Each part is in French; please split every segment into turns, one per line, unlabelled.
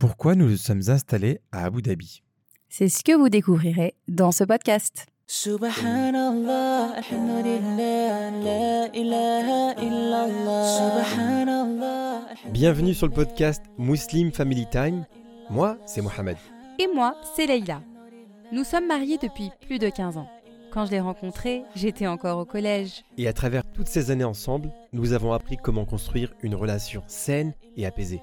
Pourquoi nous nous sommes installés à Abu Dhabi?
C'est ce que vous découvrirez dans ce podcast.
Subhanallah, alhamdulillah, la ilaha illallah. Subhanallah.
Bienvenue sur le podcast Muslim Family Time. Moi, c'est Mohamed.
Et moi, c'est Leïla. Nous sommes mariés depuis plus de 15 ans. Quand je l'ai rencontré, j'étais encore au collège.
Et à travers toutes ces années ensemble, nous avons appris comment construire une relation saine et apaisée.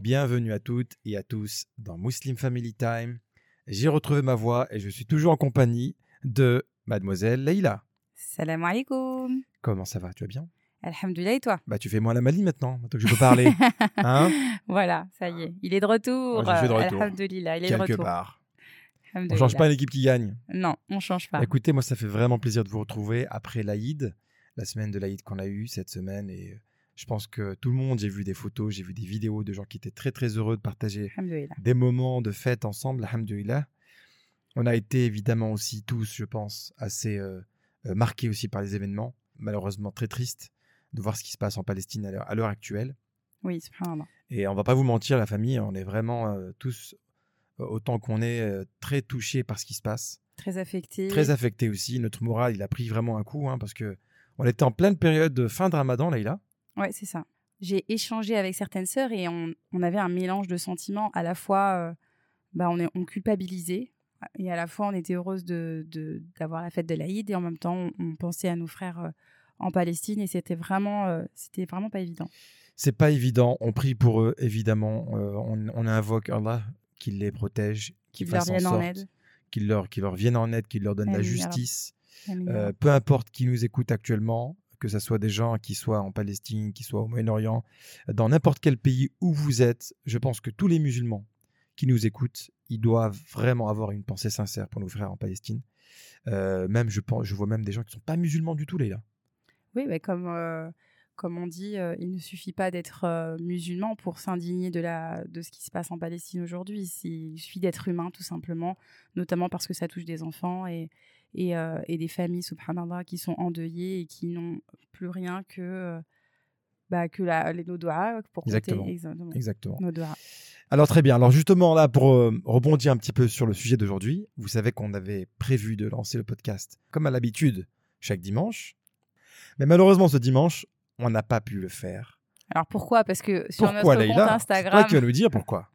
Bienvenue à toutes et à tous dans Muslim Family Time. J'ai retrouvé ma voix et je suis toujours en compagnie de mademoiselle Leïla.
Salam alaikum.
Comment ça va Tu vas bien?
Alhamdulillah et toi?
Bah tu fais moins la maline maintenant, maintenant que je peux parler. Hein?
Voilà, ça y est, il est de retour.
Oh, je suis de retour.
Alhamdulillah, il est de
Quelque
retour.
part. On change pas l'équipe qui gagne.
Non, on change pas.
Écoutez, moi ça fait vraiment plaisir de vous retrouver après l'Aïd, la semaine de l'Aïd qu'on a eue cette semaine et je pense que tout le monde, j'ai vu des photos, j'ai vu des vidéos de gens qui étaient très très heureux de partager des moments de fête ensemble, alhamdoulilah. On a été évidemment aussi tous, je pense, assez euh, euh, marqués aussi par les événements, malheureusement très tristes de voir ce qui se passe en Palestine à l'heure- actuelle.
Oui, subhanallah.
Et on va pas vous mentir, la famille, on est vraiment euh, tous, autant qu'on est, euh, très touchés par ce qui se passe,
Très affecté.
très affectés aussi. Notre moral, il a pris vraiment un coup, hein, parce que on était en pleine période de fin de Ramadan, Leïla.
Ouais, c'est ça. J'ai échangé avec certaines sœurs et on, on avait un mélange de sentiments. À la fois, euh, bah, on, est, on culpabilisait et à la fois, on était heureuse de, de- d'avoir la fête de l'Aïd et en même temps, on, on pensait à nos frères euh, en Palestine et c'était vraiment, euh, c'était vraiment pas évident.
C'est pas évident. On prie pour eux, évidemment. Euh, on, on invoque Allah qu'il les protège, qu'il
leur
fasse en
viennent en
sorte
aide.
qu'il leur, qu'il leur vienne en aide, qu'il leur donne la
Amin,
justice. Euh, peu importe qui nous écoute actuellement, que ce soit des gens qui soient en Palestine, qui soient au Moyen-Orient, dans n'importe quel pays où vous êtes, je pense que tous les musulmans qui nous écoutent, ils doivent vraiment avoir une pensée sincère pour nos frères en Palestine. Euh, même, je, pense, je vois même des gens qui ne sont pas musulmans du tout, les gars.
Oui, bah, comme, euh, comme on dit, euh, il ne suffit pas d'être euh, musulman pour s'indigner de, de ce qui se passe en Palestine aujourd'hui. Il suffit d'être humain, tout simplement, notamment parce que ça touche des enfants et, et, euh, et des familles, subhanallah, qui sont endeuillées et qui n'ont plus rien que, euh, bah, que la, les, nos doigts pour compter
Exactement.
exactement,
Exactement.
nos doigts.
Alors très bien. Alors justement là, pour euh, rebondir un petit peu sur le sujet d'aujourd'hui, vous savez qu'on avait prévu de lancer le podcast comme à l'habitude chaque dimanche, mais malheureusement ce dimanche, on n'a pas pu le faire.
Alors pourquoi? Parce que sur
Pourquoi
notre compte
Leïla C'est
Instagram,
qui vas nous dire pourquoi.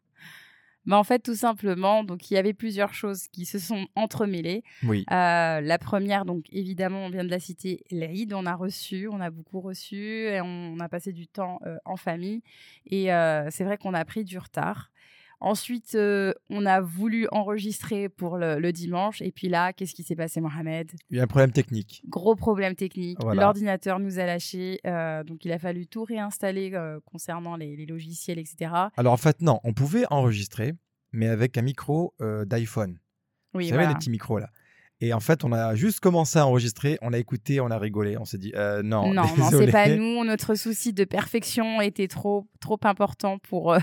Bah, en fait, tout simplement, donc il y avait plusieurs choses qui se sont entremêlées.
Oui.
Euh, la première, donc évidemment, on vient de la citer, l'Aïd. On a reçu, on a beaucoup reçu, et on a passé du temps euh, en famille. Et euh, c'est vrai qu'on a pris du retard. Ensuite, euh, on a voulu enregistrer pour le, le dimanche. Et puis là, qu'est-ce qui s'est passé, Mohamed?
Il y a un problème technique.
Gros problème technique.
Voilà.
L'ordinateur nous a lâché. euh, donc, il a fallu tout réinstaller euh, concernant les, les logiciels, etc.
Alors en fait non, on pouvait enregistrer, mais avec un micro d'iPhone.
Oui,
Vous savez
voilà.
les petits micros là. Et en fait, on a juste commencé à enregistrer, on a écouté, on a rigolé, on s'est dit euh, non,
Non, non, c'est pas nous. Notre souci de perfection était trop, trop important pour, euh,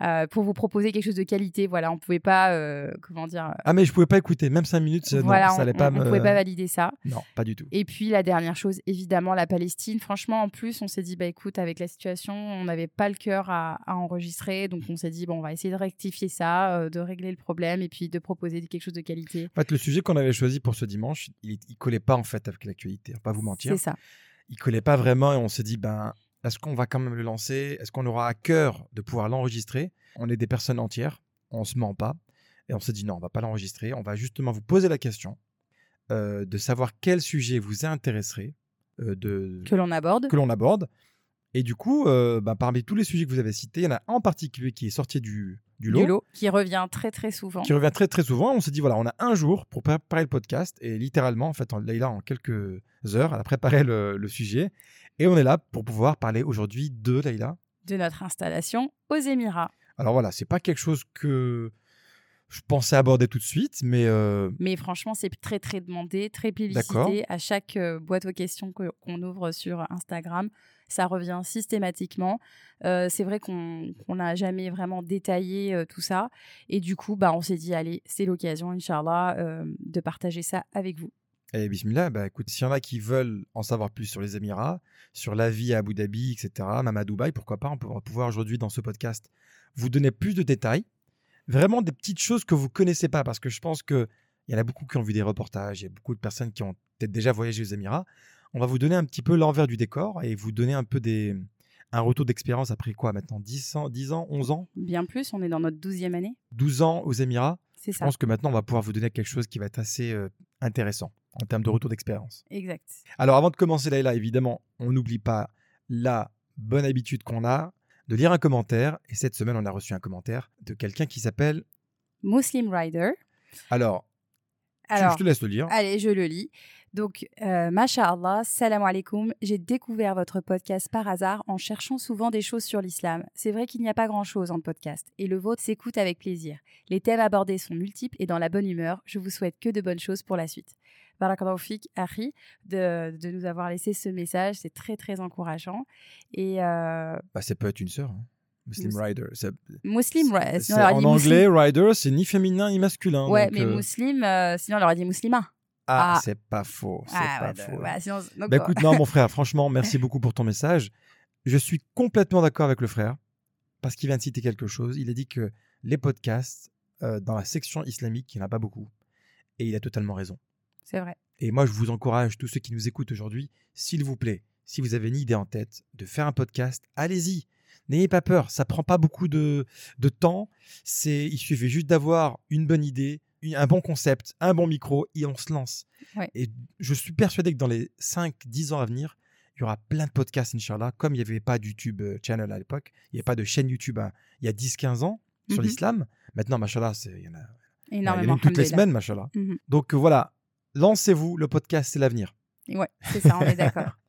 euh, pour vous proposer quelque chose de qualité. Voilà, on pouvait pas, euh, comment dire.
Ah mais je pouvais pas écouter, même 5 minutes,
voilà,
non, ça
on,
allait pas
on-
me.
on pouvait pas valider ça.
Non, pas du tout.
Et puis la dernière chose, évidemment, la Palestine. Franchement, en plus, on s'est dit, bah écoute, avec la situation, on n'avait pas le cœur à, à enregistrer, donc on s'est dit, bon, on va essayer de rectifier ça, euh, de régler le problème, et puis de proposer quelque chose de qualité.
En fait, le sujet qu'on avait choisi pour ce dimanche, il, il collait pas en fait avec l'actualité. On va pas vous mentir.
C'est ça.
Il collait pas vraiment et on s'est dit ben est-ce qu'on va quand même le lancer? Est-ce qu'on aura à cœur de pouvoir l'enregistrer? On est des personnes entières, on se ment pas et on s'est dit non, on va pas l'enregistrer. On va justement vous poser la question euh, de savoir quel sujet vous intéresserait euh, de
Que l'on aborde.
que l'on aborde. Et du coup, euh, ben, parmi tous les sujets que vous avez cités, il y en a un en particulier qui est sorti du, du lot.
du lot, qui revient très très souvent.
qui revient très très souvent. On s'est dit voilà, on a un jour pour préparer le podcast et littéralement, en fait, en- Leïla en quelques heures, elle a préparé le, le sujet et on est là pour pouvoir parler aujourd'hui de Leïla.
de notre installation aux Émirats.
Alors voilà, c'est pas quelque chose que je pensais aborder tout de suite, mais euh,
Mais franchement, c'est très très demandé, très publicité. À chaque euh, boîte aux questions que- qu'on ouvre sur Instagram, ça revient systématiquement. Euh, c'est vrai qu'on n'a jamais vraiment détaillé tout ça. Et du coup, bah, on s'est dit, allez, c'est l'occasion, Inch'Allah, de partager ça avec vous.
eh, bismillah, bah, écoute, s'il y en a qui veulent en savoir plus sur les Émirats, sur la vie à Abu Dhabi, etc., même à Dubaï, pourquoi pas, on va pouvoir aujourd'hui dans ce podcast vous donner plus de détails, vraiment des petites choses que vous connaissez pas, parce que je pense qu'il y en a beaucoup qui ont vu des reportages, il y a beaucoup de personnes qui ont peut-être déjà voyagé aux Émirats. On va vous donner un petit peu l'envers du décor et vous donner un peu des, un retour d'expérience après quoi maintenant 10 ans, 10 ans, 11 ans,
Bien plus, on est dans notre douzième année.
12 ans aux Émirats
C'est
Je
ça.
pense que maintenant, on va pouvoir vous donner quelque chose qui va être assez euh, intéressant en termes de retour d'expérience.
Exact.
Alors, avant de commencer, Laïla, évidemment, on n'oublie pas la bonne habitude qu'on a de lire un commentaire. Et cette semaine, on a reçu un commentaire de quelqu'un qui s'appelle.
Muslim Rider.
Alors, je te laisse le lire?
Allez, je le lis. Donc, euh, Masha'Allah, salam alaikum. J'ai découvert votre podcast par hasard en cherchant souvent des choses sur l'islam. C'est vrai qu'il n'y a pas grand-chose en podcast et le vôtre s'écoute avec plaisir. Les thèmes abordés sont multiples et dans la bonne humeur. Je vous souhaite que de bonnes choses pour la suite. Barakallahu fik, Akhi, de, de nous avoir laissé ce message. C'est très, très encourageant. Et euh,
Bah, ça peut être une sœur. hein. Muslim
Mus-
Rider.
Muslim, ouais, sinon on
en
dit
anglais,
muslim.
Rider, c'est ni féminin ni masculin.
Ouais,
donc,
mais
euh,
muslim, euh, sinon on aurait dit muslima.
Ah,
Ah.
c'est pas faux. C'est
Ah,
pas
ouais,
faux.
voilà, sinon- donc,
Bah
euh,
écoute, non, mon frère, franchement, merci beaucoup pour ton message. Je suis complètement d'accord avec le frère parce qu'il vient de citer quelque chose. Il a dit que les podcasts, euh, dans la section islamique, il n'y en a pas beaucoup. Et il a totalement raison.
C'est vrai.
Et moi, je vous encourage, tous ceux qui nous écoutent aujourd'hui, s'il vous plaît, si vous avez une idée en tête de faire un podcast, allez-y. N'ayez pas peur, ça prend pas beaucoup de, de temps. C'est, il suffit juste d'avoir une bonne idée, une- un bon concept, un bon micro et on se lance.
Ouais.
Et je suis persuadé que dans les 5-10 ans à venir, il y aura plein de podcasts, Inch'Allah, comme il n'y avait pas de YouTube euh, channel à l'époque, il n'y avait pas de chaîne YouTube hein, il y a 10-15 ans sur
Mhm.
l'islam. Maintenant, machallah, il y en a, il y en a
Énormément.
une toutes les semaines, machallah.
Mhm.
Donc euh, voilà, lancez-vous, le podcast, c'est l'avenir.
Ouais, c'est ça, on est d'accord.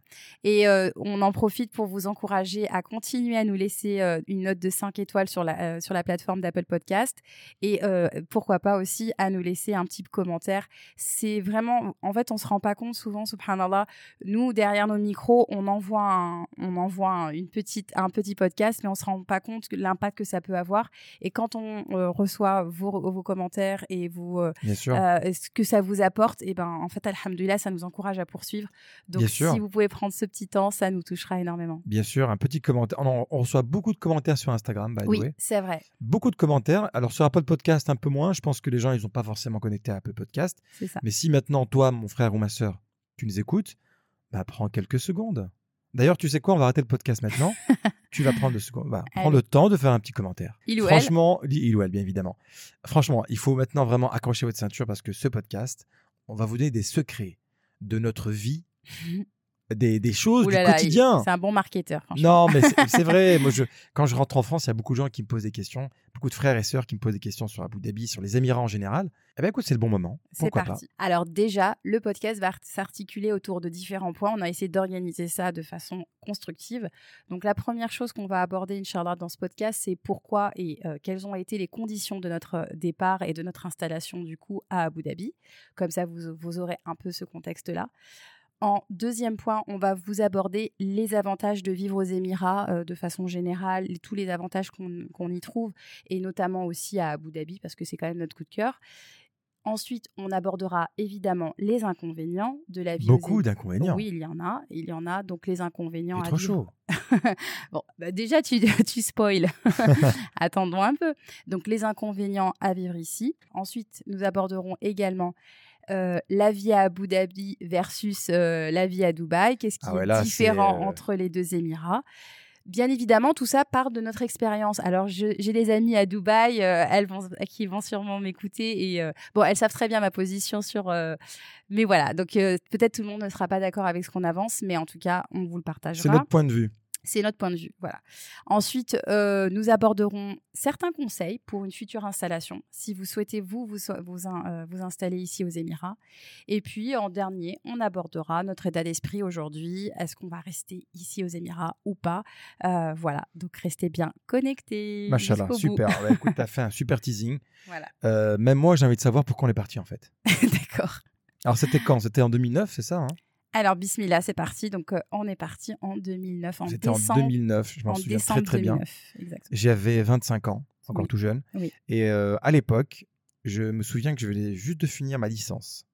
Et euh, on en profite pour vous encourager à continuer à nous laisser euh, une note de 5 étoiles sur la, euh, sur la plateforme d'Apple Podcast. Et pourquoi pas aussi à nous laisser un petit commentaire. C'est vraiment, en fait, on se rend pas compte souvent, subhanallah. Nous, derrière nos micros, on envoie, un, on envoie un, une petite, un petit podcast, mais on se rend pas compte de l'impact que ça peut avoir. Et quand on reçoit vos, vos commentaires et vos, ce que ça vous apporte, et ben en fait, alhamdoulilah, ça nous encourage à poursuivre. Donc,
Bien sûr.
si vous pouvez prendre ce petit temps, ça nous touchera énormément.
Bien sûr, un petit commentaire. On, on reçoit beaucoup de commentaires sur Instagram, by the
Oui, c'est vrai,
Beaucoup de commentaires. Alors sur Apple Podcast, un peu moins. Je pense que les gens, ils sont pas forcément connectés à Apple Podcast.
c'est ça.
Mais si maintenant, toi, mon frère ou ma sœur, tu nous écoutes, bah, prends quelques secondes. D'ailleurs, tu sais quoi? On va arrêter le podcast maintenant. tu vas prendre. Bah, prends le temps de faire un petit commentaire.
Il ou elle.
Franchement, il ou elle, bien évidemment. Franchement, il faut maintenant vraiment accrocher votre ceinture parce que ce podcast, on va vous donner des secrets de notre vie, des, des choses du
là il-
quotidien.
C'est un bon marketeur.
Non, mais c'est vrai. Moi, je, quand je rentre en France, il y a beaucoup de gens qui me posent des questions, beaucoup de frères et sœurs qui me posent des questions sur Abu Dhabi, sur les Émirats en général. Eh bien, écoute, c'est le bon moment.
C'est parti. Alors déjà, le podcast va s'articuler autour de différents points. On a essayé d'organiser ça de façon constructive. Donc la première chose qu'on va aborder, Inch'Allah, dans ce podcast, c'est pourquoi et euh, quelles ont été les conditions de notre départ et de notre installation du coup à Abu Dhabi. Comme ça, vous, vous aurez un peu ce contexte-là. En deuxième point, on va vous aborder les avantages de vivre aux Émirats euh, de façon générale, tous les avantages qu'on y trouve, et notamment aussi à Abu Dhabi, parce que c'est quand même notre coup de cœur. Ensuite, on abordera évidemment les inconvénients de la vie.
Beaucoup d'inconvénients.
Oui, il y en a. Il y en a. Donc, les inconvénients.
Il est
à
trop
vivre.
chaud.
Bon, bah déjà, tu, tu spoil. Attendons un peu. Donc, les inconvénients à vivre ici. Ensuite, nous aborderons également euh, la vie à Abu Dhabi versus euh, la vie à Dubaï. Qu'est-ce qui
Ah ouais,
est différent
euh,
entre les deux Émirats? Bien évidemment, tout ça part de notre expérience. Alors, j'ai des amies à Dubaï, euh, elles vont, qui vont sûrement m'écouter et bon, elles savent très bien ma position sur. mais voilà, donc peut-être tout le monde ne sera pas d'accord avec ce qu'on avance, mais en tout cas, on vous le partagera.
C'est notre point de vue.
C'est notre point de vue, voilà. Ensuite, euh, nous aborderons certains conseils pour une future installation, si vous souhaitez vous euh, vous installer ici aux Émirats. Et puis, en dernier, on abordera notre état d'esprit aujourd'hui. Est-ce qu'on va rester ici aux Émirats ou pas? Euh, Voilà, donc restez bien connectés.
Machallah,
jusqu'au bout.
super. Bah, écoute, t'as fait un super teasing.
Voilà,
même moi, j'ai envie de savoir pourquoi on est parti en fait.
d'accord.
Alors, c'était quand? C'était en 2009, c'est ça hein?
Alors, Bismillah, c'est parti. Donc, euh, on est parti en 2009, en
C'était en
décembre.
2009, je m'en
en
souviens très très bien.
2009, exactement.
J'avais 25 ans, encore
Oui.
tout jeune.
Oui.
Et euh, à l'époque, je me souviens que je venais juste de finir ma licence.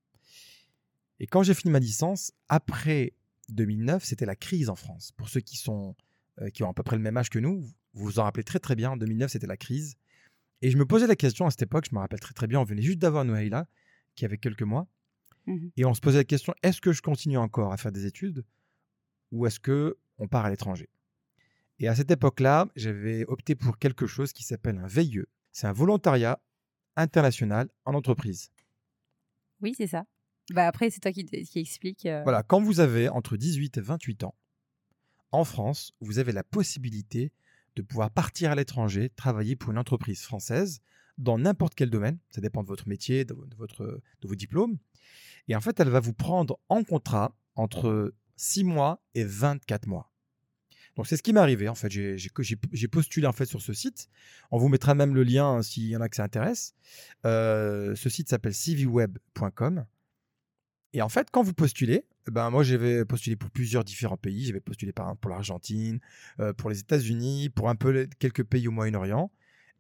Et quand j'ai fini ma licence, après 2009, c'était la crise en France. Pour ceux qui, sont, euh, qui ont à peu près le même âge que nous, vous vous en rappelez très très bien, en 2009, c'était la crise. Et je me posais la question à cette époque, je me rappelle très très bien, on venait juste d'avoir Noëlla, qui avait quelques mois.
Mhm.
Et on se posait la question, est-ce que je continue encore à faire des études ou est-ce que on part à l'étranger? Et à cette époque-là, j'avais opté pour quelque chose qui s'appelle un VIE. C'est un volontariat international en entreprise.
Oui, c'est ça. Bah après, c'est toi qui, qui explique. euh,
Voilà, quand vous avez entre 18 et 28 ans, en France, vous avez la possibilité de pouvoir partir à l'étranger, travailler pour une entreprise française dans n'importe quel domaine. Ça dépend de votre métier, de votre, de vos diplômes. Et en fait, elle va vous prendre en contrat entre 6 mois et 24 mois. Donc c'est ce qui m'est arrivé en fait. J'ai- postulé en fait sur ce site. On vous mettra même le lien hein, s'il y en a que ça intéresse. Euh, ce site s'appelle cvweb.com. Et en fait, quand vous postulez, eh ben moi j'avais postulé pour plusieurs différents pays. J'avais postulé par exemple pour l'Argentine, euh, pour les États-Unis, pour un peu quelques pays au Moyen-Orient.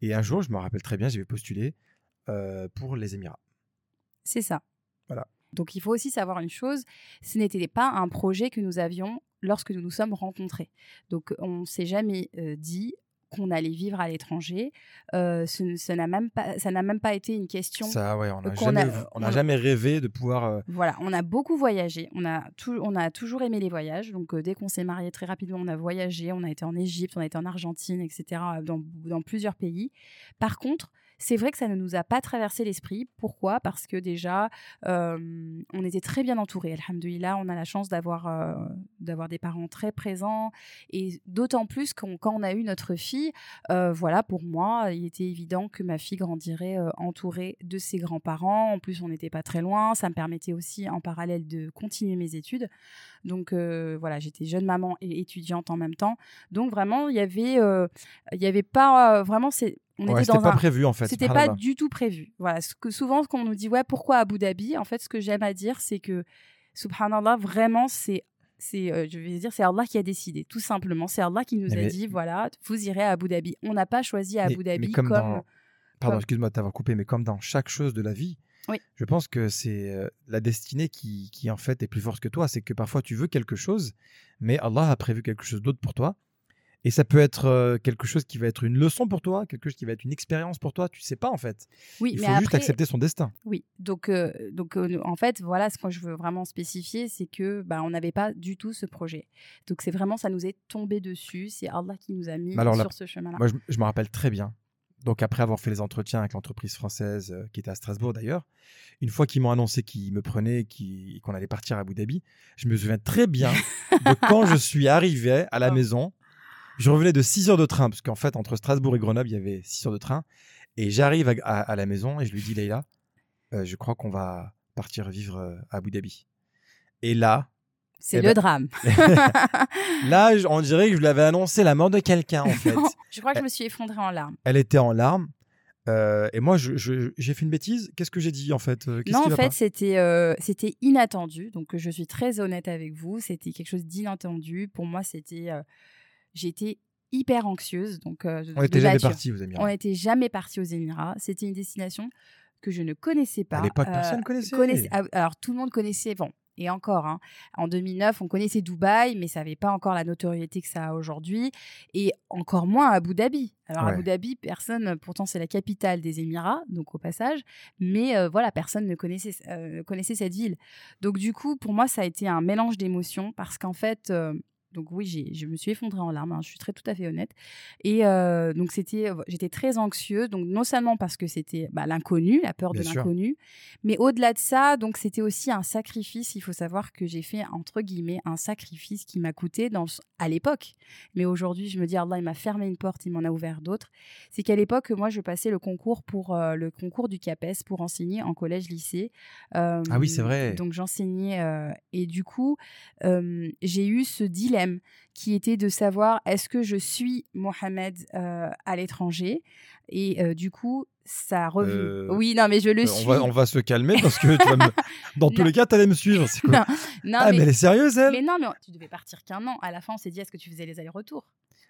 Et un jour, je me rappelle très bien, j'avais postulé euh, pour les Émirats.
C'est ça.
Voilà.
Donc il faut aussi savoir une chose, ce n'était pas un projet que nous avions lorsque nous nous sommes rencontrés. Donc on ne s'est jamais euh, dit qu'on allait vivre à l'étranger. Euh, ce- ça n'a même pas, ça n'a même pas été une question.
Ça, ouais, on n'a jamais,
a-
on jamais rêvé de pouvoir. euh,
Voilà, on a beaucoup voyagé. On a, tou- on a toujours aimé les voyages. Donc, euh, dès qu'on s'est marié très rapidement, on a voyagé. On a été en Égypte, on a été en Argentine, etc., dans, dans plusieurs pays. Par contre, c'est vrai que ça ne nous a pas traversé l'esprit. Pourquoi? Parce que déjà, euh, on était très bien entourés. Alhamdoulilah, on a la chance d'avoir euh, d'avoir des parents très présents. Et d'autant plus qu'on- quand on a eu notre fille, euh, voilà, pour moi, il était évident que ma fille grandirait entourée de ses grands-parents. En plus, on n'était pas très loin. Ça me permettait aussi, en parallèle, de continuer mes études. Donc, voilà, j'étais jeune maman et étudiante en même temps. Donc, vraiment, il y avait, avait pas vraiment. C'est, on
Ouais,
était
c'était
dans
pas
un.
prévu en fait.
C'était pas
subhanallah.
du tout prévu. Voilà, ce que souvent, quand on nous dit ouais, pourquoi Abu Dhabi? En fait, ce que j'aime à dire, c'est que subhanallah, vraiment, c'est c'est, euh, je vais dire, c'est Allah qui a décidé, tout simplement. C'est Allah qui nous a
Mais-
dit, voilà, vous irez à Abu Dhabi. On n'a pas choisi Abu
Mais-
Dhabi
comme,
comme,
dans- Pardon,
comme-
excuse-moi de t'avoir coupé, mais comme dans chaque chose de la vie,
Oui.
je pense que c'est euh, la destinée qui, qui, en fait est plus forte que toi. C'est que parfois tu veux quelque chose, mais Allah a prévu quelque chose d'autre pour toi. Et ça peut être euh, quelque chose qui va être une leçon pour toi, quelque chose qui va être une expérience pour toi. Tu sais pas en fait.
Oui,
Il
mais
faut juste
après,
accepter son destin.
Oui, donc, euh, donc euh, en fait, voilà ce que je veux vraiment spécifier, c'est que bah, on n'avait pas du tout ce projet. Donc c'est vraiment, ça nous est tombé dessus, c'est Allah qui nous a mis
alors là-
sur ce chemin-là.
Moi, je, je me rappelle très bien. Donc, après avoir fait les entretiens avec l'entreprise française euh, qui était à Strasbourg d'ailleurs, une fois qu'ils m'ont annoncé qu'ils me prenaient, qu'on allait partir à Abu Dhabi, je me souviens très bien de quand je suis arrivé à la
Oh.
maison. Je revenais de 6 heures de train, parce qu'en fait, entre Strasbourg et Grenoble, il y avait 6 heures de train. Et j'arrive à, à- à la maison et je lui dis, Leïla, euh, je crois qu'on va partir vivre euh, à Abu Dhabi. Et là,
C'est
eh
le
ben-
drame.
là, on dirait que je lui avais annoncé la mort de quelqu'un, en fait.
je crois que je me suis effondrée en larmes.
Elle était en larmes. euh, et moi, j'ai fait une bêtise. Qu'est-ce que j'ai dit en fait
Non, en fait, c'était euh, c'était inattendu. Donc, je suis très honnête avec vous. C'était quelque chose d'inattendu. Pour moi, c'était. euh, J'étais hyper anxieuse. Donc, euh,
on n'était jamais partis aux Émirats.
On n'était jamais parti aux Émirats. C'était une destination que je ne connaissais pas.
À l'époque,
Euh,
personne connaissait.
connaissait- ah, Alors, tout le monde connaissait. Bon, et encore, hein, en 2009, on connaissait Dubaï, mais ça n'avait pas encore la notoriété que ça a aujourd'hui. Et encore moins Abu Dhabi. Alors,
Ouais.
Abu Dhabi, personne, pourtant, c'est la capitale des Émirats, donc au passage. Mais euh, voilà, personne ne connaissait, euh, connaissait cette ville. Donc, du coup, pour moi, ça a été un mélange d'émotions parce qu'en fait. euh, donc oui, je me suis effondrée en larmes, hein, je suis très tout à fait honnête. Et euh, donc c'était, j'étais très anxieuse, donc non seulement parce que c'était bah, l'inconnu, la peur de
Bien
l'inconnu, mais au-delà de ça, donc c'était aussi un sacrifice. Il faut savoir que j'ai fait entre guillemets un sacrifice qui m'a coûté dans, à l'époque. Mais aujourd'hui, je me dis Allah, il m'a fermé une porte, il m'en a ouvert d'autres. C'est qu'à l'époque, moi, je passais le concours pour euh, le concours du CAPES pour enseigner en collège-lycée. Euh,
Ah oui, c'est vrai.
Donc j'enseignais euh, et du coup, euh, j'ai eu ce dilemme qui était de savoir est-ce que je suis Mohamed euh, à l'étranger? Et euh, du coup ça a revu.
Euh,
oui, non, mais je le suis.
on, va, on va se calmer parce que tu vas me- dans tous
Non.
les cas, tu allais me suivre. c'est quoi
Non, non,
ah, mais...
mais,
elle est sérieuse, elle?
mais non, mais tu devais partir qu'un an. À la fin, on s'est dit est-ce que tu faisais les allers-retours?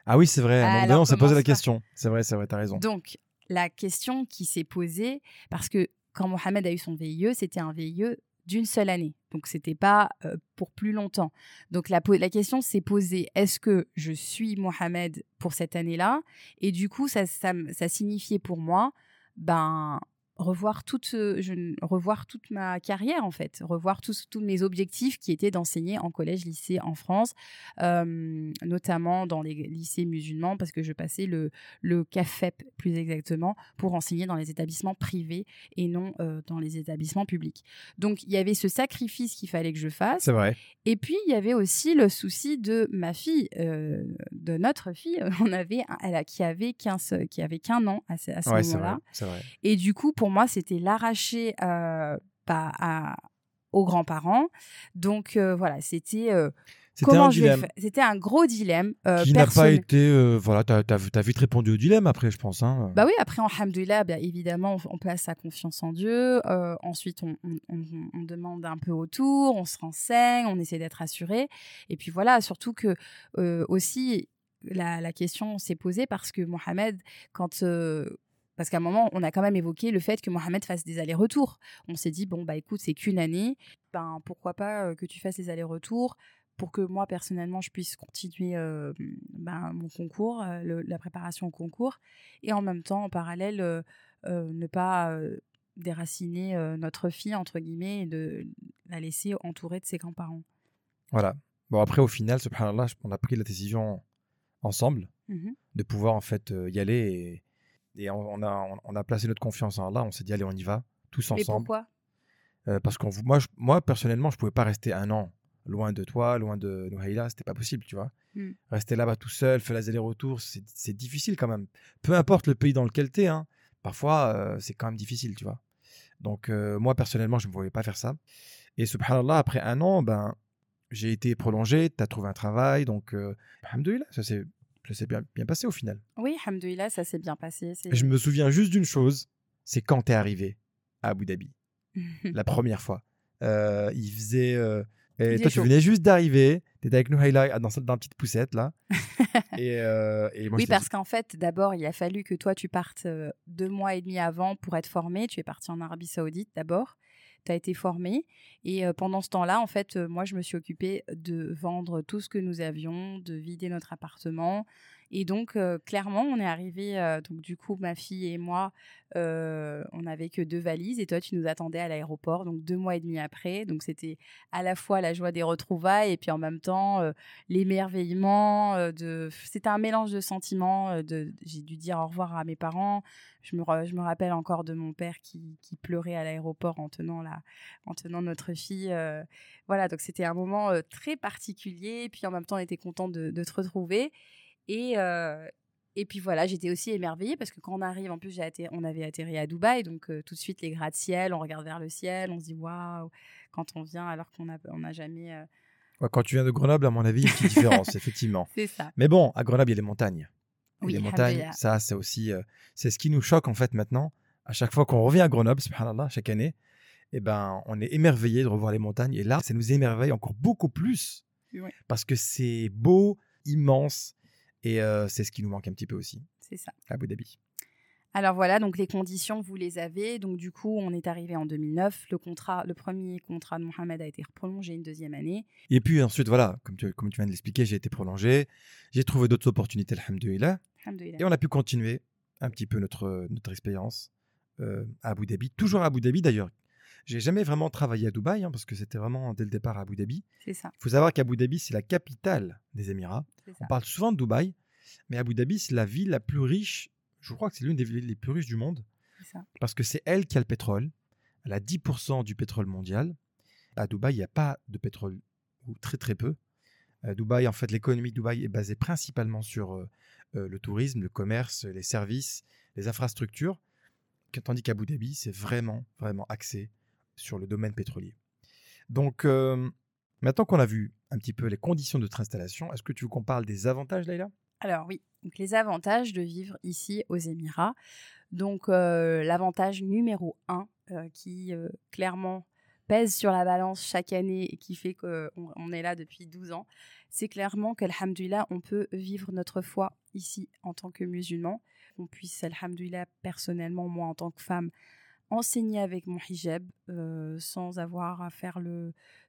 Ah oui, c'est vrai.
Alors,
on s'est posé la question. C'est vrai, c'est vrai, t'as raison.
Donc, la question qui s'est posée, parce que quand Mohamed a eu son VIE, c'était un VIE d'une seule année. Donc, c'était pas euh, pour plus longtemps. Donc, la, la question s'est posée est-ce que je suis Mohamed pour cette année-là? Et du coup, ça, ça, ça signifiait pour moi, ben revoir toute euh, je, revoir toute ma carrière en fait revoir tous tous mes objectifs qui étaient d'enseigner en collège lycée en France euh, notamment dans les lycées musulmans parce que je passais le le CAFEP plus exactement, pour enseigner dans les établissements privés et non euh, dans les établissements publics. Donc il y avait ce sacrifice qu'il fallait que je fasse.
C'est vrai.
Et puis il y avait aussi le souci de ma fille, euh, de notre fille, on avait, elle a, qui avait 15, qui avait qu'un an à ce, à ce
Ouais,
moment-là. Et du coup, pour moi, c'était l'arracher euh, bah, à- aux grands-parents. Donc euh, voilà, c'était euh, comment je vais faire. C'était un gros dilemme. euh,
qui n'a pas été. euh, voilà, t'as as, vite répondu au dilemme après, je pense. Hein.
Bah oui, après, en Hamdulillah, bah, évidemment, on, on place sa confiance en Dieu. Ensuite, on, on- on- on demande un peu autour, on se renseigne, on essaie d'être assuré. Et puis voilà, surtout que aussi, la, la question s'est posée parce que Mohamed, quand. Parce qu'à un moment, on a quand même évoqué le fait que Mohamed fasse des allers-retours. On s'est dit, bon, bah écoute, c'est qu'une année. Ben, pourquoi pas euh, que tu fasses les allers-retours pour que moi, personnellement, je puisse continuer euh, ben, mon concours, euh, le- la préparation au concours et en même temps, en parallèle, euh, euh, ne pas déraciner notre fille, entre guillemets, et de la laisser entourée de ses grands-parents.
Voilà. Bon, après, au final, subhanallah, on a pris la décision ensemble
Mhm.
de pouvoir en fait y aller et, et on, on a, on, a placé notre confiance en Allah. On s'est dit, allez, on y va, tous
Mais
ensemble.
pourquoi?
Euh, parce que moi, je- moi, personnellement, je pouvais pas rester un an loin de toi, loin de Nouhaïla. C'était pas possible, tu vois.
Mm.
Rester là-bas tout seul, faire les allers-retours, c'est difficile quand même. Peu importe le pays dans lequel tu es, hein, parfois, euh, c'est quand même difficile, tu vois. Donc, euh, moi, personnellement, je ne pouvais pas faire ça. Et subhanallah, après un an, ben, j'ai été prolongé, tu as trouvé un travail. Donc, euh, ça s'est ça s'est bien, bien passé au final.
Oui, Hamdoulilah, ça s'est bien passé.
je me souviens juste d'une chose, c'est quand tu es arrivé à Abu Dhabi, la première fois. Euh, il faisait... euh, et
faisait
toi, tu venais juste d'arriver, tu étais avec nous, Hayla, dans, dans la petite poussette, là. et, euh, et moi,
oui, parce
dit-
qu'en fait, d'abord, il a fallu que toi, tu partes deux mois et demi avant pour être formé. Tu es parti en Arabie Saoudite d'abord. Tu été formé. Et pendant ce temps-là, en fait, moi, je me suis occupée de vendre tout ce que nous avions, de vider notre appartement. Et donc, euh, clairement, on est arrivé. euh, donc, du coup, ma fille et moi, euh, on n'avait que deux valises. Et toi, tu nous attendais à l'aéroport. Donc, deux mois et demi après. Donc, c'était à la fois la joie des retrouvailles et puis en même temps l'émerveillement. de... C'était un mélange de sentiments. J'ai dû dire au revoir à mes parents. Je me, rappelle encore de mon père qui, pleurait à l'aéroport en tenant, notre fille. Voilà, donc c'était un moment très particulier. Puis en même temps, on était content de te retrouver. Et, euh, et puis voilà, j'étais aussi émerveillée parce que quand on arrive, en plus, on avait atterri à Dubaï, donc euh, tout de suite les gratte-ciel, on regarde vers le ciel, on se dit waouh, quand on vient alors qu'on n'a on n'a jamais. euh,
Ouais, quand tu viens de Grenoble, à mon avis, il y a une petite différence, effectivement.
C'est ça.
Mais bon, à Grenoble, il y a les montagnes.
Oui,
les montagnes,
alhamdoulilah.
ça, c'est aussi, euh, c'est ce qui nous choque en fait maintenant. À chaque fois qu'on revient à Grenoble, subhanallah, chaque année, eh ben, on est émerveillé de revoir les montagnes. Et là, ça nous émerveille encore beaucoup plus parce que c'est beau, immense, et euh, c'est ce qui nous manque un petit peu aussi
C'est ça.
à Abu Dhabi.
Alors voilà, donc les conditions, vous les avez. Donc du coup, on est arrivé en 2009. Le contrat, le premier contrat de Mohamed a été prolongé une deuxième année.
Et puis ensuite, voilà, comme tu, comme tu viens de l'expliquer, j'ai été prolongé, j'ai trouvé d'autres opportunités, alhamdoulilah, et on a pu continuer un petit peu notre, notre expérience euh, à Abu Dhabi, toujours à Abu Dhabi d'ailleurs. J'ai jamais vraiment travaillé à Dubaï hein, parce que c'était vraiment dès le départ à Abu Dhabi.
C'est ça.
Il faut savoir qu'Abu Dhabi, c'est la capitale des Émirats. On parle souvent de Dubaï, mais Abu Dhabi, c'est la ville la plus riche. Je crois que c'est l'une des villes les plus riches du monde
ça.
parce que c'est elle qui a le pétrole. Elle a 10% du pétrole mondial. À Dubaï, il n'y a pas de pétrole, ou très très peu. À Dubaï, en fait, l'économie de Dubaï est basée principalement sur euh, euh, le tourisme, le commerce, les services, les infrastructures, tandis qu'Abu Dhabi, c'est vraiment, vraiment axé sur le domaine pétrolier. Donc, euh, maintenant qu'on a vu un petit peu les conditions de notre installation, est-ce que tu veux qu'on parle des avantages, Laïla
Alors oui, donc les avantages de vivre ici aux Émirats. Donc euh, l'avantage numéro un euh, qui clairement pèse sur la balance chaque année et qui fait qu'on on est là depuis 12 ans, c'est clairement qu'Alhamdulillah, on peut vivre notre foi ici en tant que musulman. On puisse, Alhamdulillah, personnellement, moi en tant que femme, enseigner avec mon hijab euh, sans avoir à faire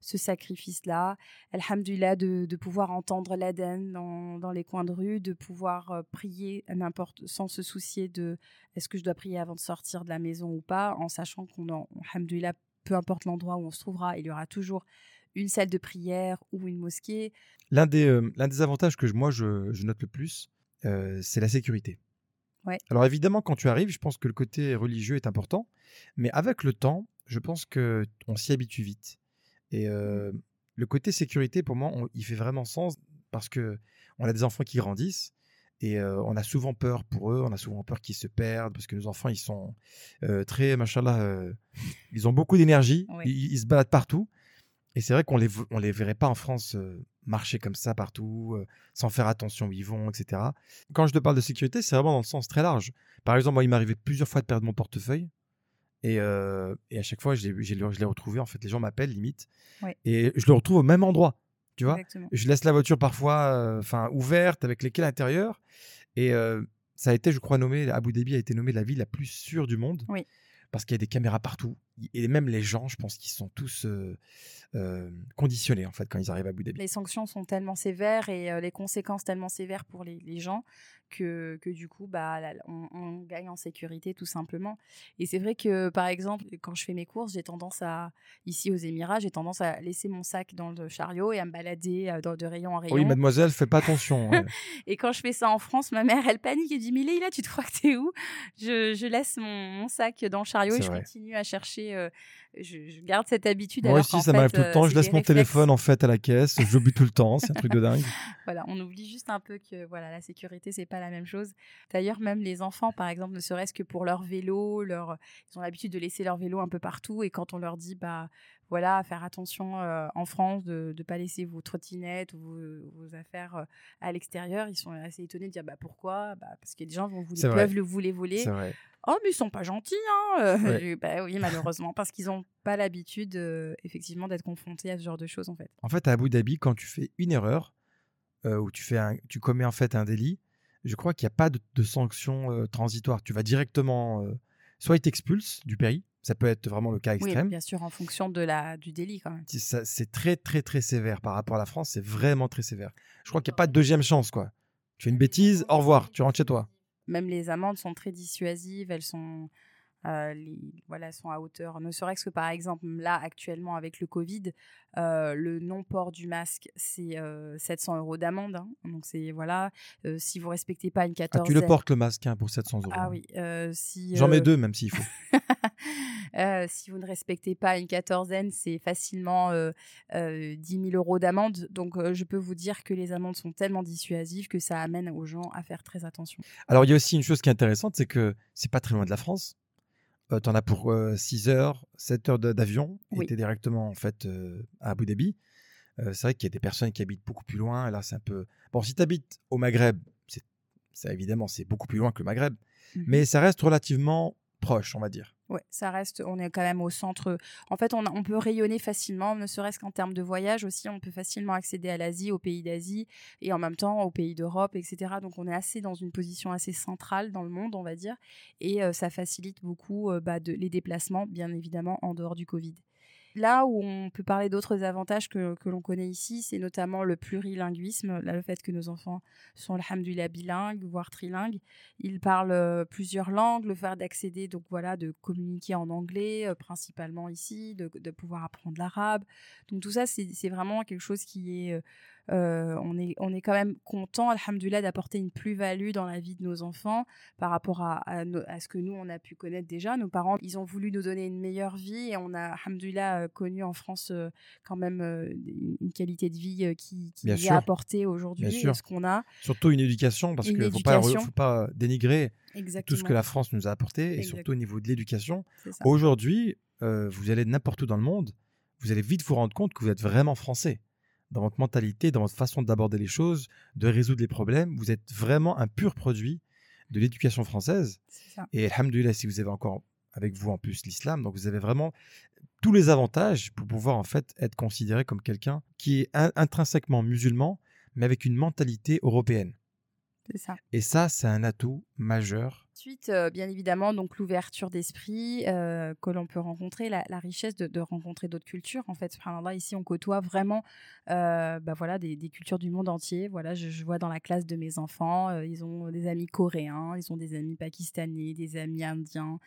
ce sacrifice-là. Alhamdulillah, de, pouvoir entendre l'Aden dans, les coins de rue, de pouvoir euh, prier n'importe sans se soucier de est-ce que je dois prier avant de sortir de la maison ou pas, en sachant qu'on en, Alhamdulillah, peu importe l'endroit où on se trouvera, il y aura toujours une salle de prière ou une mosquée.
L'un des, euh, l'un des avantages que moi je, note le plus, c'est la sécurité.
Ouais.
Alors évidemment, quand tu arrives, je pense que le côté religieux est important, mais avec le temps, je pense que on s'y habitue vite. Et euh, le côté sécurité, pour moi, on- il fait vraiment sens parce que on a des enfants qui grandissent et euh, on a souvent peur pour eux, on a souvent peur qu'ils se perdent parce que nos enfants, ils sont euh, très, machallah, euh, ils ont beaucoup d'énergie, ils, ils se baladent partout. Et c'est vrai qu'on les, on les verrait pas en France euh, marcher comme ça partout, euh, sans faire attention où ils vont, etc. Quand je te parle de sécurité, c'est vraiment dans le sens très large. Par exemple, moi, il arrivé plusieurs fois de perdre mon portefeuille. Et, euh, et à chaque fois, je l'ai, retrouvé. En fait, les gens m'appellent limite.
Ouais.
Et je le retrouve au même endroit. Tu vois?
Exactement.
Je laisse la voiture parfois enfin ouverte avec les clés à l'intérieur. Et ça a été, je crois, nommé, Abu Dhabi a été nommé la ville la plus sûre du monde.
Oui.
Parce qu'il y a des caméras partout. Et même les gens, je pense qu'ils sont tous euh, euh, conditionnés, en fait, quand ils arrivent à Abu Dhabi.
Les sanctions sont tellement sévères et euh, les conséquences tellement sévères pour les, les gens que, que du coup, bah, là, on, on gagne en sécurité tout simplement. Et c'est vrai que, par exemple, quand je fais mes courses, j'ai tendance à, ici aux Émirats, j'ai tendance à laisser mon sac dans le chariot et à me balader dans, de rayon en rayon.
Oui, mademoiselle, fais pas attention. hein.
Et quand je fais ça en France, ma mère, elle panique et dit Mais là, tu te crois que t'es où? Je, je laisse mon, mon sac dans le chariot et je continue à chercher. Euh, je, je garde cette habitude.
Moi
alors
aussi, ça m'arrive tout le
euh,
temps. Je laisse mon
réflexes.
téléphone, en fait, à la caisse. J'oublie tout le temps. C'est un truc de dingue.
Voilà, on oublie juste un peu que voilà, la sécurité, c'est pas la même chose. D'ailleurs, même les enfants, par exemple, ne serait-ce que pour leur vélo, leur... ils ont l'habitude de laisser leur vélo un peu partout. Et quand on leur dit, bah voilà, faire attention euh, en France de ne pas laisser vos trottinettes ou vos, vos affaires euh, à l'extérieur, ils sont assez étonnés de dire bah pourquoi? Bah, Parce que des gens vont vous,
vrai.
peuvent le, vous les voler. Oh, mais ils sont pas gentils, hein euh,
Ouais.
Bah oui, malheureusement, parce qu'ils n'ont pas l'habitude, effectivement, d'être confrontés à ce genre de choses, en fait.
En fait, à Abu Dhabi, quand tu fais une erreur, ou tu, fais un, tu commets en fait un délit, je crois qu'il n'y a pas de, de sanction transitoire. Tu vas directement. soit ils t'expulsent du pays, ça peut être vraiment le cas
Oui,
extrême.
bien sûr, en fonction de la, du délit, quand même.
C'est très, très, très sévère par rapport à la France. C'est vraiment très sévère. Je crois qu'il n'y a pas de deuxième chance, quoi. Tu fais une bêtise, au revoir, tu rentres chez toi.
Même les amendes sont très dissuasives, elles sont, euh, les, voilà, sont à hauteur. Ne serait-ce que par exemple, là, actuellement, avec le Covid, euh, le non-port du masque, c'est euh, 700 euros d'amende. hein. Donc, c'est, voilà, euh, si vous respectez pas une
Ah,
14
tu le portes le masque hein, pour 700 euros.
Ah oui, euh, si.
J'en mets
euh,
deux, même s'il faut.
Euh, si vous ne respectez pas une quatorzaine, c'est facilement euh, euh, 10 000 euros d'amende. Donc, euh, je peux vous dire que les amendes sont tellement dissuasives que ça amène aux gens à faire très attention.
Alors, il y a aussi une chose qui est intéressante, c'est que c'est pas très loin de la France. Tu en as pour 6 heures, 7 heures d'avion,
Oui.
et tu es directement en fait à Abu Dhabi. C'est vrai qu'il y a des personnes qui habitent beaucoup plus loin. Et là, c'est un peu. Bon, si tu habites au Maghreb, c'est ça, évidemment, c'est beaucoup plus loin que le Maghreb,
Mhm.
mais ça reste relativement proche, on va dire.
Ouais, ça reste, on est quand même au centre. En fait, on, peut rayonner facilement, ne serait-ce qu'en termes de voyage aussi. On peut facilement accéder à l'Asie, aux pays d'Asie et en même temps aux pays d'Europe, etc. Donc, on est assez dans une position assez centrale dans le monde, on va dire. Et euh, ça facilite beaucoup euh, bah, les déplacements, bien évidemment, en dehors du Covid. Là où on peut parler d'autres avantages que, que l'on connaît ici, c'est notamment le plurilinguisme, là, le fait que nos enfants sont, alhamdoulilah, bilingues, voire trilingues. Ils parlent euh, plusieurs langues, le fait d'accéder, donc voilà, de communiquer en anglais, euh, principalement ici, de, de pouvoir apprendre l'arabe. Donc tout ça, c'est c'est vraiment quelque chose qui est... euh, on, est, on est quand même content, alhamdoulilah, d'apporter une plus-value dans la vie de nos enfants par rapport à, à, nos- à ce que nous, on a pu connaître déjà. Nos parents, ils ont voulu nous donner une meilleure vie et on a, alhamdoulilah, euh, connu en France euh, quand même euh, une qualité de vie qui, qui est apportée aujourd'hui, ce qu'on a.
Surtout une éducation, parce qu'il ne faut pas, faut pas dénigrer
Exactement.
tout ce que la France nous a apporté, et surtout au niveau de l'éducation. Aujourd'hui, vous allez n'importe où dans le monde, vous allez vite vous rendre compte que vous êtes vraiment français. Dans votre mentalité, dans votre façon d'aborder les choses, de résoudre les problèmes, vous êtes vraiment un pur produit de l'éducation française.
Ça.
Et alhamdoulilah, si vous avez encore avec vous en plus l'islam, donc vous avez vraiment tous les avantages pour pouvoir en fait être considéré comme quelqu'un qui est in- intrinsèquement musulman, mais avec une mentalité européenne.
Ça.
Et ça, c'est un atout majeur.
Ensuite, euh, bien évidemment, donc l'ouverture d'esprit euh, que l'on peut rencontrer, la, la richesse de, de rencontrer d'autres cultures. En fait, subhanallah, ici, on côtoie vraiment euh, bah voilà, des, des cultures du monde entier. Voilà, je, je vois dans la classe de mes enfants, ils ont des amis coréens, ils ont des amis pakistanais, des amis indiens,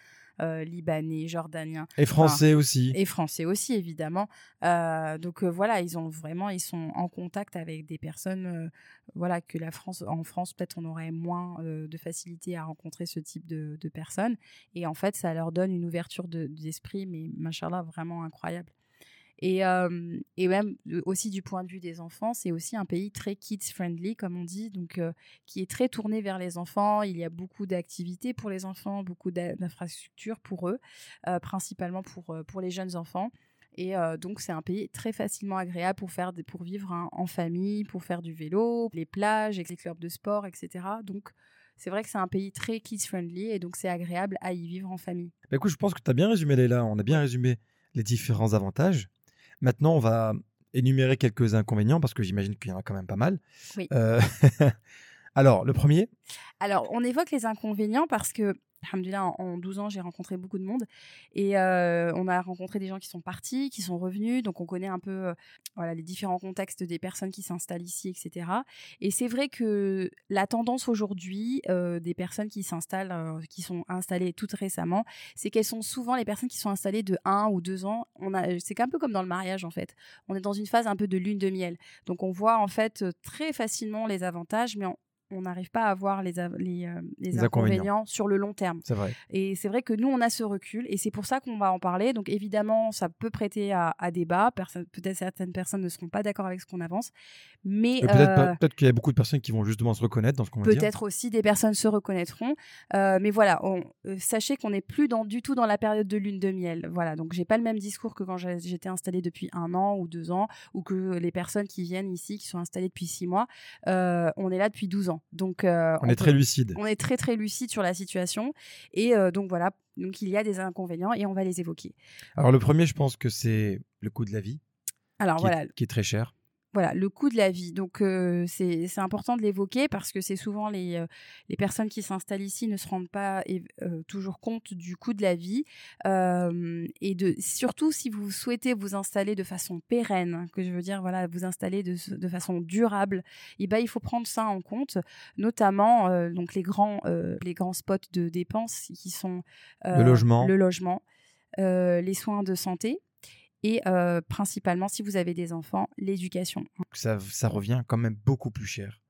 euh, libanais, jordaniens
Et français aussi.
et français aussi évidemment. Euh, donc euh, voilà, ils ont vraiment, ils sont en contact avec des personnes, voilà que la France, en France peut-être on aurait moins de facilité à rencontrer ce type de, de personnes. Et en fait, ça leur donne une ouverture de- d'esprit, mais machallah vraiment incroyable. Et, euh, et même aussi du point de vue des enfants, c'est aussi un pays très kids friendly, comme on dit, donc euh, qui est très tourné vers les enfants. Il y a beaucoup d'activités pour les enfants, beaucoup d'infrastructures pour eux, euh, principalement pour, pour les jeunes enfants. Et donc, c'est un pays très facilement agréable pour, faire pour vivre hein, en famille, pour faire du vélo, les plages, les clubs de sport, etc. Donc, c'est vrai que c'est un pays très kids-friendly et donc c'est agréable à y vivre en famille.
Bah, écoute, je pense que tu as bien résumé Leïla. On a bien résumé les différents avantages. Maintenant, on va énumérer quelques inconvénients parce que j'imagine qu'il y en a quand même pas mal.
Oui.
Euh, Alors, le premier,
Alors, on évoque les inconvénients parce que, alhamdoulilah, en, en 12 ans, j'ai rencontré beaucoup de monde et euh, on a rencontré des gens qui sont partis, qui sont revenus, donc on connaît un peu euh, voilà, les différents contextes des personnes qui s'installent ici, etc. Et c'est vrai que la tendance aujourd'hui euh, des personnes qui s'installent, qui sont installées toutes récemment, c'est qu'elles sont souvent les personnes qui sont installées de 1 ou 2 ans. C'est un peu comme dans le mariage en fait. On est dans une phase un peu de lune de miel. Donc on voit en fait très facilement les avantages, mais on on n'arrive pas à voir les, euh, les
Les inconvénients.
inconvénients sur le long terme.
c'est vrai.
Et c'est vrai que nous, on a ce recul et c'est pour ça qu'on va en parler. Donc évidemment, ça peut prêter à, à débat. Peut-être certaines personnes ne seront pas d'accord avec ce qu'on avance. Mais
peut-être
euh,
peut-être qu'il y a beaucoup de personnes qui vont justement se reconnaître dans ce qu'on va dire.
Peut-être aussi des personnes se reconnaîtront, Euh, mais voilà, on- sachez qu'on n'est plus dans, du tout dans la période de lune de miel. Voilà, donc j'ai pas le même discours que quand j'étais installée depuis un an ou deux ans, ou que les personnes qui viennent ici, qui sont installées depuis six mois, on est là depuis 12 ans. Donc euh,
On est
peut-
très lucide.
on est très très lucide sur la situation, et euh, donc voilà, donc il y a des inconvénients et on va les évoquer.
Alors, le premier, je pense que c'est le coût de la vie,
Alors
qui,
voilà,
est, qui est très cher.
Voilà, le coût de la vie. Donc, euh, c'est c'est important de l'évoquer parce que c'est souvent les, euh, les personnes qui s'installent ici ne se rendent pas euh, toujours compte du coût de la vie. Euh, et de, surtout si vous souhaitez vous installer de façon pérenne, hein, que je veux dire, voilà, vous installer de, de façon durable, et ben, il faut prendre ça en compte, notamment euh, donc les, grands, euh, les grands spots de dépenses qui sont euh,
Le logement.
le logement, euh, les soins de santé. Et euh, principalement, si vous avez des enfants, l'éducation.
Ça, ça revient quand même beaucoup plus cher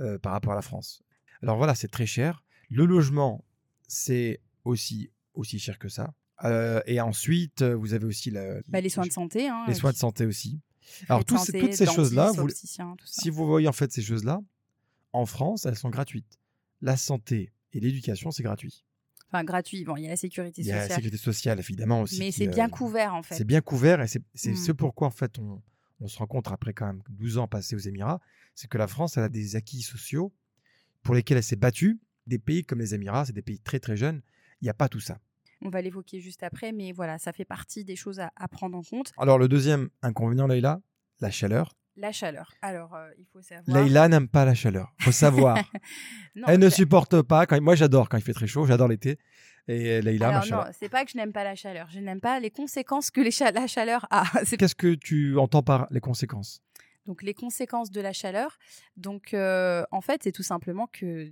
euh, par rapport à la France. Alors voilà, c'est très cher. Le logement, c'est aussi, aussi cher que ça. Euh, et ensuite, vous avez aussi la-
Bah, les soins de santé. Hein,
les soins de santé aussi. Alors,
santé,
toutes ces choses-là, vous-. Si vous voyez en fait ces choses-là, en France, elles sont gratuites. La santé et l'éducation, c'est gratuit.
Enfin, gratuit. Bon, il y a la sécurité
Il y a la
sociale.
sécurité sociale, évidemment aussi.
Mais c'est
euh,
bien couvert, en fait.
C'est bien couvert et c'est c'est
Mm.
ce pourquoi en fait on, on se rencontre après quand même 12 ans passés aux Émirats, c'est que la France elle a des acquis sociaux pour lesquels elle s'est battue. Des pays comme les Émirats, c'est des pays très très jeunes, il n'y a pas tout ça.
On va l'évoquer juste après, mais voilà, ça fait partie des choses à, à prendre en compte.
Alors le deuxième inconvénient Leïla, la chaleur.
La chaleur. Alors, euh, il faut savoir.
Leïla n'aime pas la chaleur. Faut savoir.
Non,
Elle ne supporte pas. Quand... Moi, j'adore quand il fait très chaud. J'adore l'été. Et Leïla,
Alors,
machallah.
non, c'est pas que je n'aime pas la chaleur. Je n'aime pas les conséquences que les cha- la chaleur a. C'est
Qu'est-ce que tu entends par les conséquences?
Donc les conséquences de la chaleur. Donc euh, en fait, c'est tout simplement que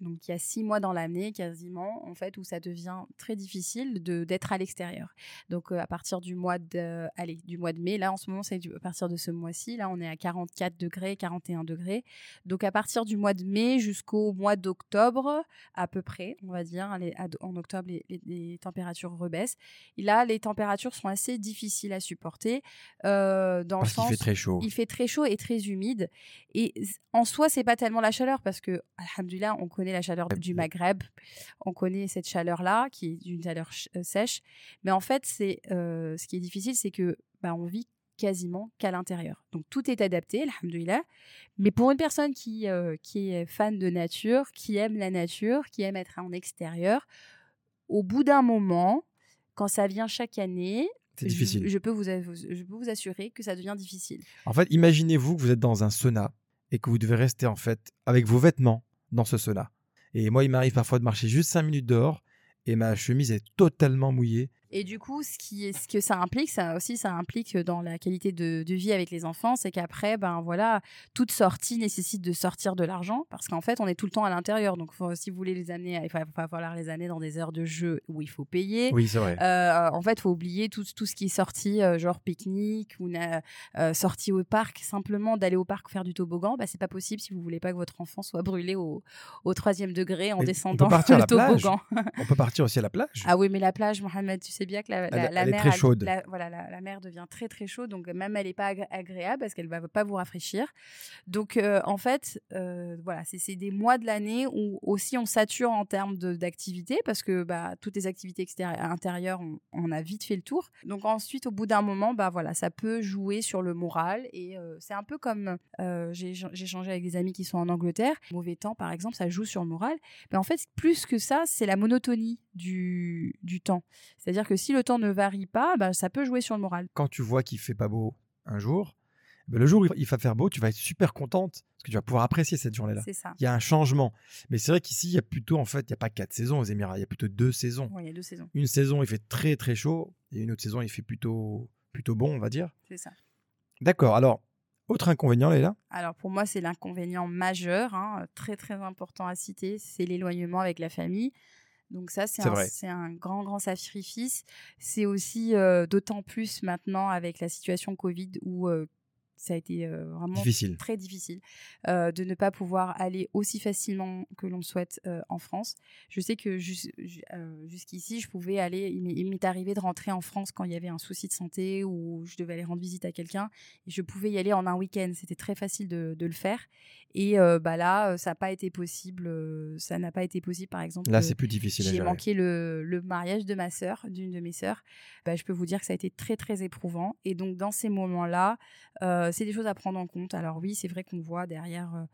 donc il y a six mois dans l'année quasiment en fait où ça devient très difficile de d'être à l'extérieur. Donc euh, à partir du mois de allez du mois de mai là en ce moment c'est à partir de ce mois-ci là on est à 44 degrés 41 degrés. Donc à partir du mois de mai jusqu'au mois d'octobre à peu près on va dire les- en octobre les, les- les températures rebaissent. Et là les températures sont assez difficiles à supporter euh, dans
Parce
le sens
fait très chaud.
il fait très chaud et très humide. Et en soi, c'est pas tellement la chaleur parce que, alhamdoulilah, on connaît la chaleur du Maghreb, on connaît cette chaleur-là qui est d'une chaleur ch- euh, sèche. Mais en fait, c'est euh, ce qui est difficile, c'est que bah, on vit quasiment qu'à l'intérieur. Donc tout est adapté, alhamdoulilah. Mais pour une personne qui, euh, qui est fan de nature, qui aime la nature, qui aime être en extérieur, au bout d'un moment, quand ça vient chaque année,
C'est
je-
difficile.
Je, peux vous, je peux vous assurer que ça devient difficile.
En fait, imaginez-vous que vous êtes dans un sauna et que vous devez rester en fait avec vos vêtements dans ce sauna. Et moi, il m'arrive parfois de marcher juste 5 minutes dehors et ma chemise est totalement mouillée.
Et du coup, ce, qui est, ce que ça implique, ça aussi, ça implique dans la qualité de, de vie avec les enfants, c'est qu'après, ben voilà, toute sortie nécessite de sortir de l'argent parce qu'en fait, on est tout le temps à l'intérieur. Donc, faut- si vous voulez les amener, il va, falloir les amener dans des heures de jeu où il faut payer.
Oui, c'est vrai.
Euh, en fait, faut oublier tout, tout ce qui est sorti, euh, genre pique-nique ou euh, sortie au parc. Simplement d'aller au parc faire du toboggan, bah, c'est pas possible si vous voulez pas que votre enfant soit brûlé au, au troisième degré en
Mais
descendant le toboggan.
On peut partir aussi à la plage.
Ah oui, mais la plage, Mohamed, tu sais bien que la, la,
Elle-
la
elle est
mer,
très chaude.
la- voilà, la, mer devient très très chaude, donc même elle n'est pas agré- agréable parce qu'elle va pas vous rafraîchir. Donc euh, en fait, euh, voilà, c'est des mois de l'année où aussi on sature en termes d'activité parce que bah, toutes les activités extérieures, intérieures, on, on a vite fait le tour. Donc ensuite, au bout d'un moment, bah voilà, ça peut jouer sur le moral et euh, c'est un peu comme j'ai j'ai échangé avec des amis qui sont en Angleterre. Mauvais temps, par exemple, ça joue sur le moral. Mais en fait, plus que ça, c'est la monotonie du, du temps. C'est-à-dire que si le temps ne varie pas, bah, ça peut jouer sur le moral.
Quand tu vois qu'il fait pas beau un jour, ben, le jour où il va faire beau, tu vas être super contente parce que tu vas pouvoir apprécier cette journée-là.
C'est ça.
Il y a un changement. Mais c'est vrai qu'ici, il y a plutôt, en fait, il n'y a pas quatre saisons aux Émirats, il y a plutôt deux saisons.
Il y a deux saisons.
Une saison, il fait très très chaud et une autre saison, il fait plutôt, plutôt bon, on va dire.
C'est ça.
D'accord. Alors, autre inconvénient, là
Alors pour moi, c'est l'inconvénient majeur, hein, très très important à citer, c'est l'éloignement avec la famille. Donc ça, c'est un, grand, grand sacrifice. C'est aussi euh, d'autant plus maintenant avec la situation Covid où euh, ça a été euh, vraiment
difficile.
très difficile euh, de ne pas pouvoir aller aussi facilement que l'on souhaite euh, en France. Je sais que jus- ju- jusqu'ici, je pouvais aller, il m'est- arrivé de rentrer en France quand il y avait un souci de santé ou je devais aller rendre visite à quelqu'un et je pouvais y aller en un week-end. C'était très facile de, de le faire. Et bah là, ça n'a pas été possible. ça n'a pas été possible, par exemple.
Là, c'est plus difficile
j'ai manqué le, le mariage de ma sœur, d'une de mes sœurs. Bah, je peux vous dire que ça a été très très éprouvant. Et donc dans ces moments-là, euh, c'est des choses à prendre en compte. Alors oui, c'est vrai qu'on voit derrière euh,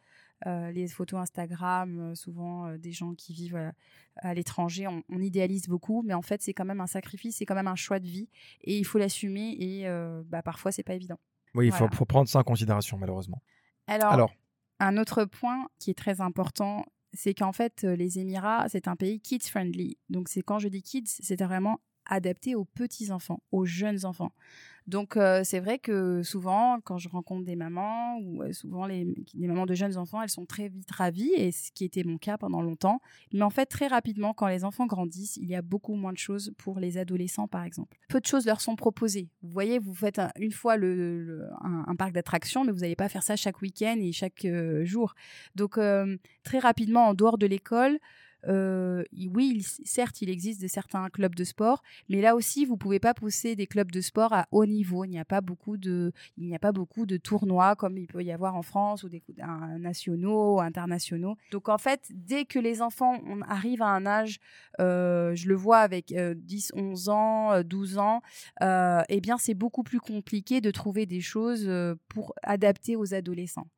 euh, les photos Instagram, euh, souvent euh, des gens qui vivent euh, à l'étranger, on, on idéalise beaucoup, mais en fait c'est quand même un sacrifice, c'est quand même un choix de vie et il faut l'assumer. Et euh, bah, parfois c'est pas évident.
Oui, il faut,
Voilà.
faut prendre ça en considération, malheureusement.
Alors,
Alors,
un autre point qui est très important, c'est qu'en fait, euh, les Émirats, c'est un pays kids friendly. Donc, c'est quand je dis kids, c'est vraiment adapté aux petits enfants, aux jeunes enfants. Donc, euh, c'est vrai que souvent, quand je rencontre des mamans, ou euh, souvent les, mamans de jeunes enfants, elles sont très vite ravies, et ce qui était mon cas pendant longtemps. Mais en fait, très rapidement, quand les enfants grandissent, il y a beaucoup moins de choses pour les adolescents, par exemple. Peu de choses leur sont proposées. Vous voyez, vous faites un- une fois le, un, parc d'attractions, mais vous n'allez pas faire ça chaque week-end et chaque euh, jour. Donc, très rapidement, en dehors de l'école, euh, oui, certes, il existe de certains clubs de sport, mais là aussi, vous pouvez pas pousser des clubs de sport à haut niveau. Il n'y a pas beaucoup de, il n'y a pas beaucoup de tournois comme il peut y avoir en France ou des un- nationaux, internationaux. Donc en fait, dès que les enfants on arrive à un âge, je le vois avec euh, 10, 11 ans, euh, 12 ans, eh bien c'est beaucoup plus compliqué de trouver des choses pour adapter aux adolescents.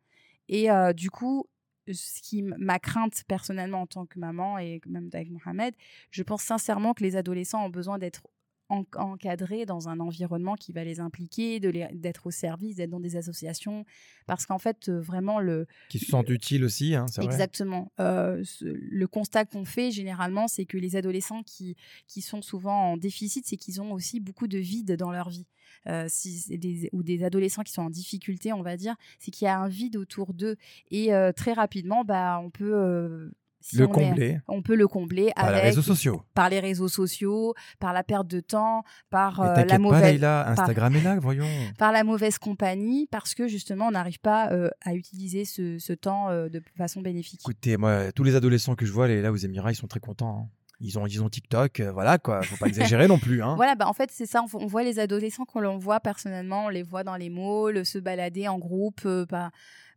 Et du coup, ce qui ma crainte personnellement en tant que maman et même avec Mohamed, je pense sincèrement que les adolescents ont besoin d'être en- encadrés dans un environnement qui va les impliquer, d'être au service, d'être dans des associations. Parce qu'en fait, euh, vraiment, le,
Qui se sentent utiles aussi, hein, c'est vrai.
Exactement. Euh, ce- le constat qu'on fait généralement, c'est que les adolescents qui, qui sont souvent en déficit, c'est qu'ils ont aussi beaucoup de vide dans leur vie. Euh, si c'est des, ou des adolescents qui sont en difficulté, on va dire, c'est qu'il y a un vide autour d'eux. Et euh, très rapidement, bah, on peut... euh, si
Le
on est-
combler
on peut le combler
par les réseaux sociaux.
par les réseaux sociaux, par la perte de temps, par euh, la
pas,
mauvaise
Leïla, Instagram est là, voyons.
par la mauvaise compagnie parce que justement on n'arrive pas euh, à utiliser ce, ce temps euh, de façon bénéfique.
Écoutez, moi, tous les adolescents que je vois les- là aux Émirats, ils sont très contents. hein. Ils ont, ils ont TikTok, euh, voilà quoi. Faut pas exagérer non plus. Hein.
Voilà, bah en fait, c'est ça. On, on voit les adolescents qu'on l'on voit personnellement, on les voit dans les malls, se balader en groupe, euh, bah,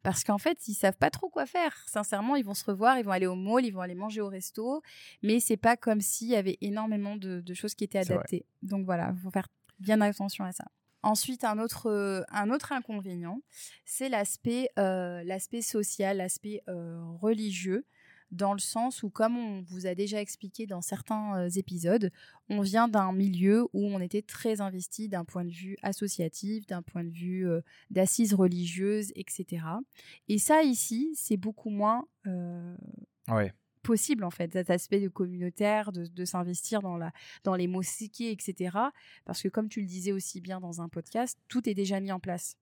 parce qu'en fait, ils savent pas trop quoi faire. Sincèrement, ils vont se revoir, ils vont aller au mall, ils vont aller manger au resto, mais c'est pas comme s'il y avait énormément de, de choses qui étaient adaptées. Donc voilà, faut faire bien attention à ça. Ensuite, un autre, euh, un autre inconvénient, c'est l'aspect euh, l'aspect social, l'aspect religieux, dans le sens où, comme on vous a déjà expliqué dans certains euh, épisodes, on vient d'un milieu où on était très investi d'un point de vue associatif, d'un point de vue euh, d'assises religieuses, etc. Et ça, ici, c'est beaucoup moins euh,
Ouais.
possible, en fait, cet aspect de communautaire, de, de s'investir dans, la, dans les mosquées, etc. Parce que, comme tu le disais aussi bien dans un podcast, tout est déjà mis en place.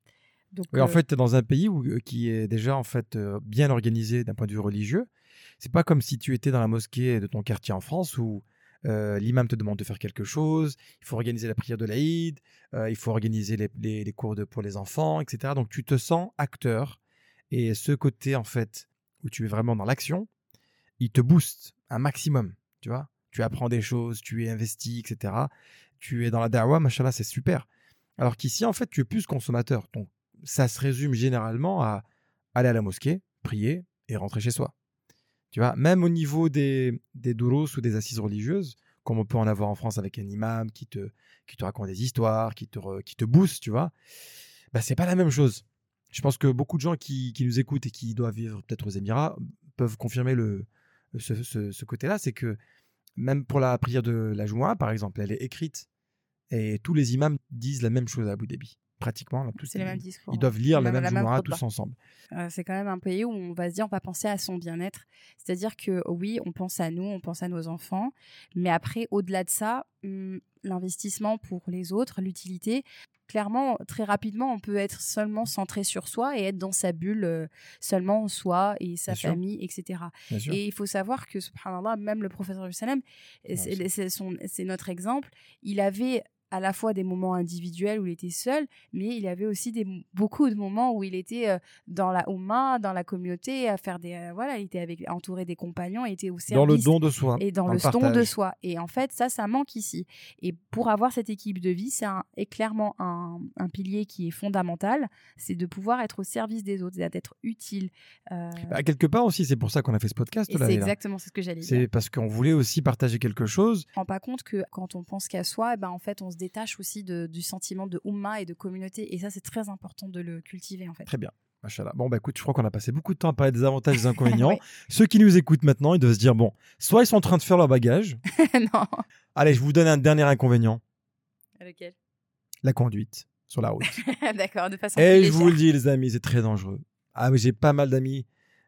Donc,
Oui, en
euh,
fait, t'es dans un pays où, euh, qui est déjà en fait euh, bien organisé d'un point de vue religieux. C'est pas comme si tu étais dans la mosquée de ton quartier en France où euh, l'imam te demande de faire quelque chose, il faut organiser la prière de l'Aïd, euh, il faut organiser les, les- les cours de, pour les enfants, etc. Donc tu te sens acteur et ce côté en fait où tu es vraiment dans l'action, il te booste un maximum, tu vois. Tu apprends des choses, tu es investi, etc. Tu es dans la dawa, machallah, c'est super. Alors qu'ici, en fait, tu es plus consommateur. Donc ça se résume généralement à aller à la mosquée, prier et rentrer chez soi. Tu vois, même au niveau des, des ou des assises religieuses, comme on peut en avoir en France avec un imam qui te, qui te raconte des histoires, qui te, qui te booste, tu vois, bah, c'est pas la même chose. Je pense que beaucoup de gens qui, qui nous écoutent et qui doivent vivre peut-être aux Émirats peuvent confirmer le, ce, côté-là. C'est que même pour la prière de la Jumu'ah, par exemple, elle est écrite. Et tous les imams disent la même chose à Abu Dhabi. Pratiquement. tous
c'est le
ils-
même discours.
Ils doivent lire la
Même- la même
tous ensemble.
Euh, c'est quand même un pays où on va se dire, on va penser à son bien-être. C'est-à-dire que oui, on pense à nous, on pense à nos enfants, mais après, au-delà de ça, hum, l'investissement pour les autres, l'utilité, clairement, très rapidement, on peut être seulement centré sur soi et être dans sa bulle, euh, seulement soi et sa
Bien sûr.
famille, etc.
Bien.
Et il faut savoir que, subhanallah, même le professeur Salem,
c'est-
c'est c'est son- c'est notre exemple, il avait à la fois des moments individuels où il était seul, mais il avait aussi des, beaucoup de moments où il était euh, dans la Oumma, dans la communauté, à faire des. euh, voilà, il était avec, entouré des compagnons, il était au service
Dans le don de soi.
et dans,
dans
le,
le
don de soi. Et en fait, ça, ça manque ici. Et pour avoir cette équipe de vie, c'est clairement un, un pilier qui est fondamental, c'est de pouvoir être au service des autres, d'être utile. Euh,
Bah, quelque part aussi, c'est pour ça qu'on a fait ce podcast.
c'est exactement ce que j'allais dire.
C'est parce qu'on voulait aussi partager quelque chose.
On se rend pas compte que quand on pense qu'à soi, eh ben, en fait, on se détache aussi de- du sentiment de Oumma et de communauté. Et ça, c'est très important de le cultiver, en fait.
Très bien. Bon, bah écoute, je crois qu'on a passé beaucoup de temps à parler des avantages et des inconvénients.
Ouais.
Ceux qui nous écoutent maintenant, ils doivent se dire bon, soit ils sont en train de faire leur bagage.
non.
Allez, je vous donne un dernier inconvénient
Lequel?
La conduite sur la route.
D'accord, de façon
Et je vous le dis, les amis, c'est très dangereux. Ah, mais j'ai pas mal d'amis.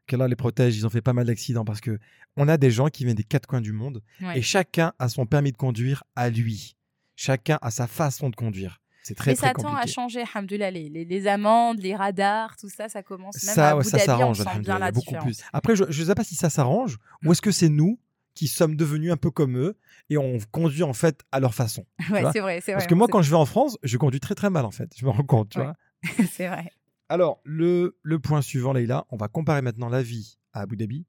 Qu'Allah les protège, ils ont fait pas mal d'accidents parce que on a des gens qui viennent des quatre coins du monde
Ouais.
et chacun a son permis de conduire à lui. Chacun a sa façon de conduire. C'est très
Mais
très
ça tend à changer, alhamdoulilah, les, les, les amendes, les radars, tout ça, ça commence même à
Ça, ouais,
Abu
ça
Dhabi, on
s'arrange,
sent bien
alhamdoulilah,
la
beaucoup
différence.
plus. Après, je ne sais pas si ça s'arrange ou est-ce que c'est nous qui sommes devenus un peu comme eux et on conduit en fait à leur façon.
Ouais, c'est vrai, c'est vrai.
Parce que moi, quand je vais en France, je conduis très très mal en fait. Je me rends compte, tu
Ouais.
vois.
c'est vrai.
Alors, le, le point suivant, Leïla, on va comparer maintenant la vie à Abu Dhabi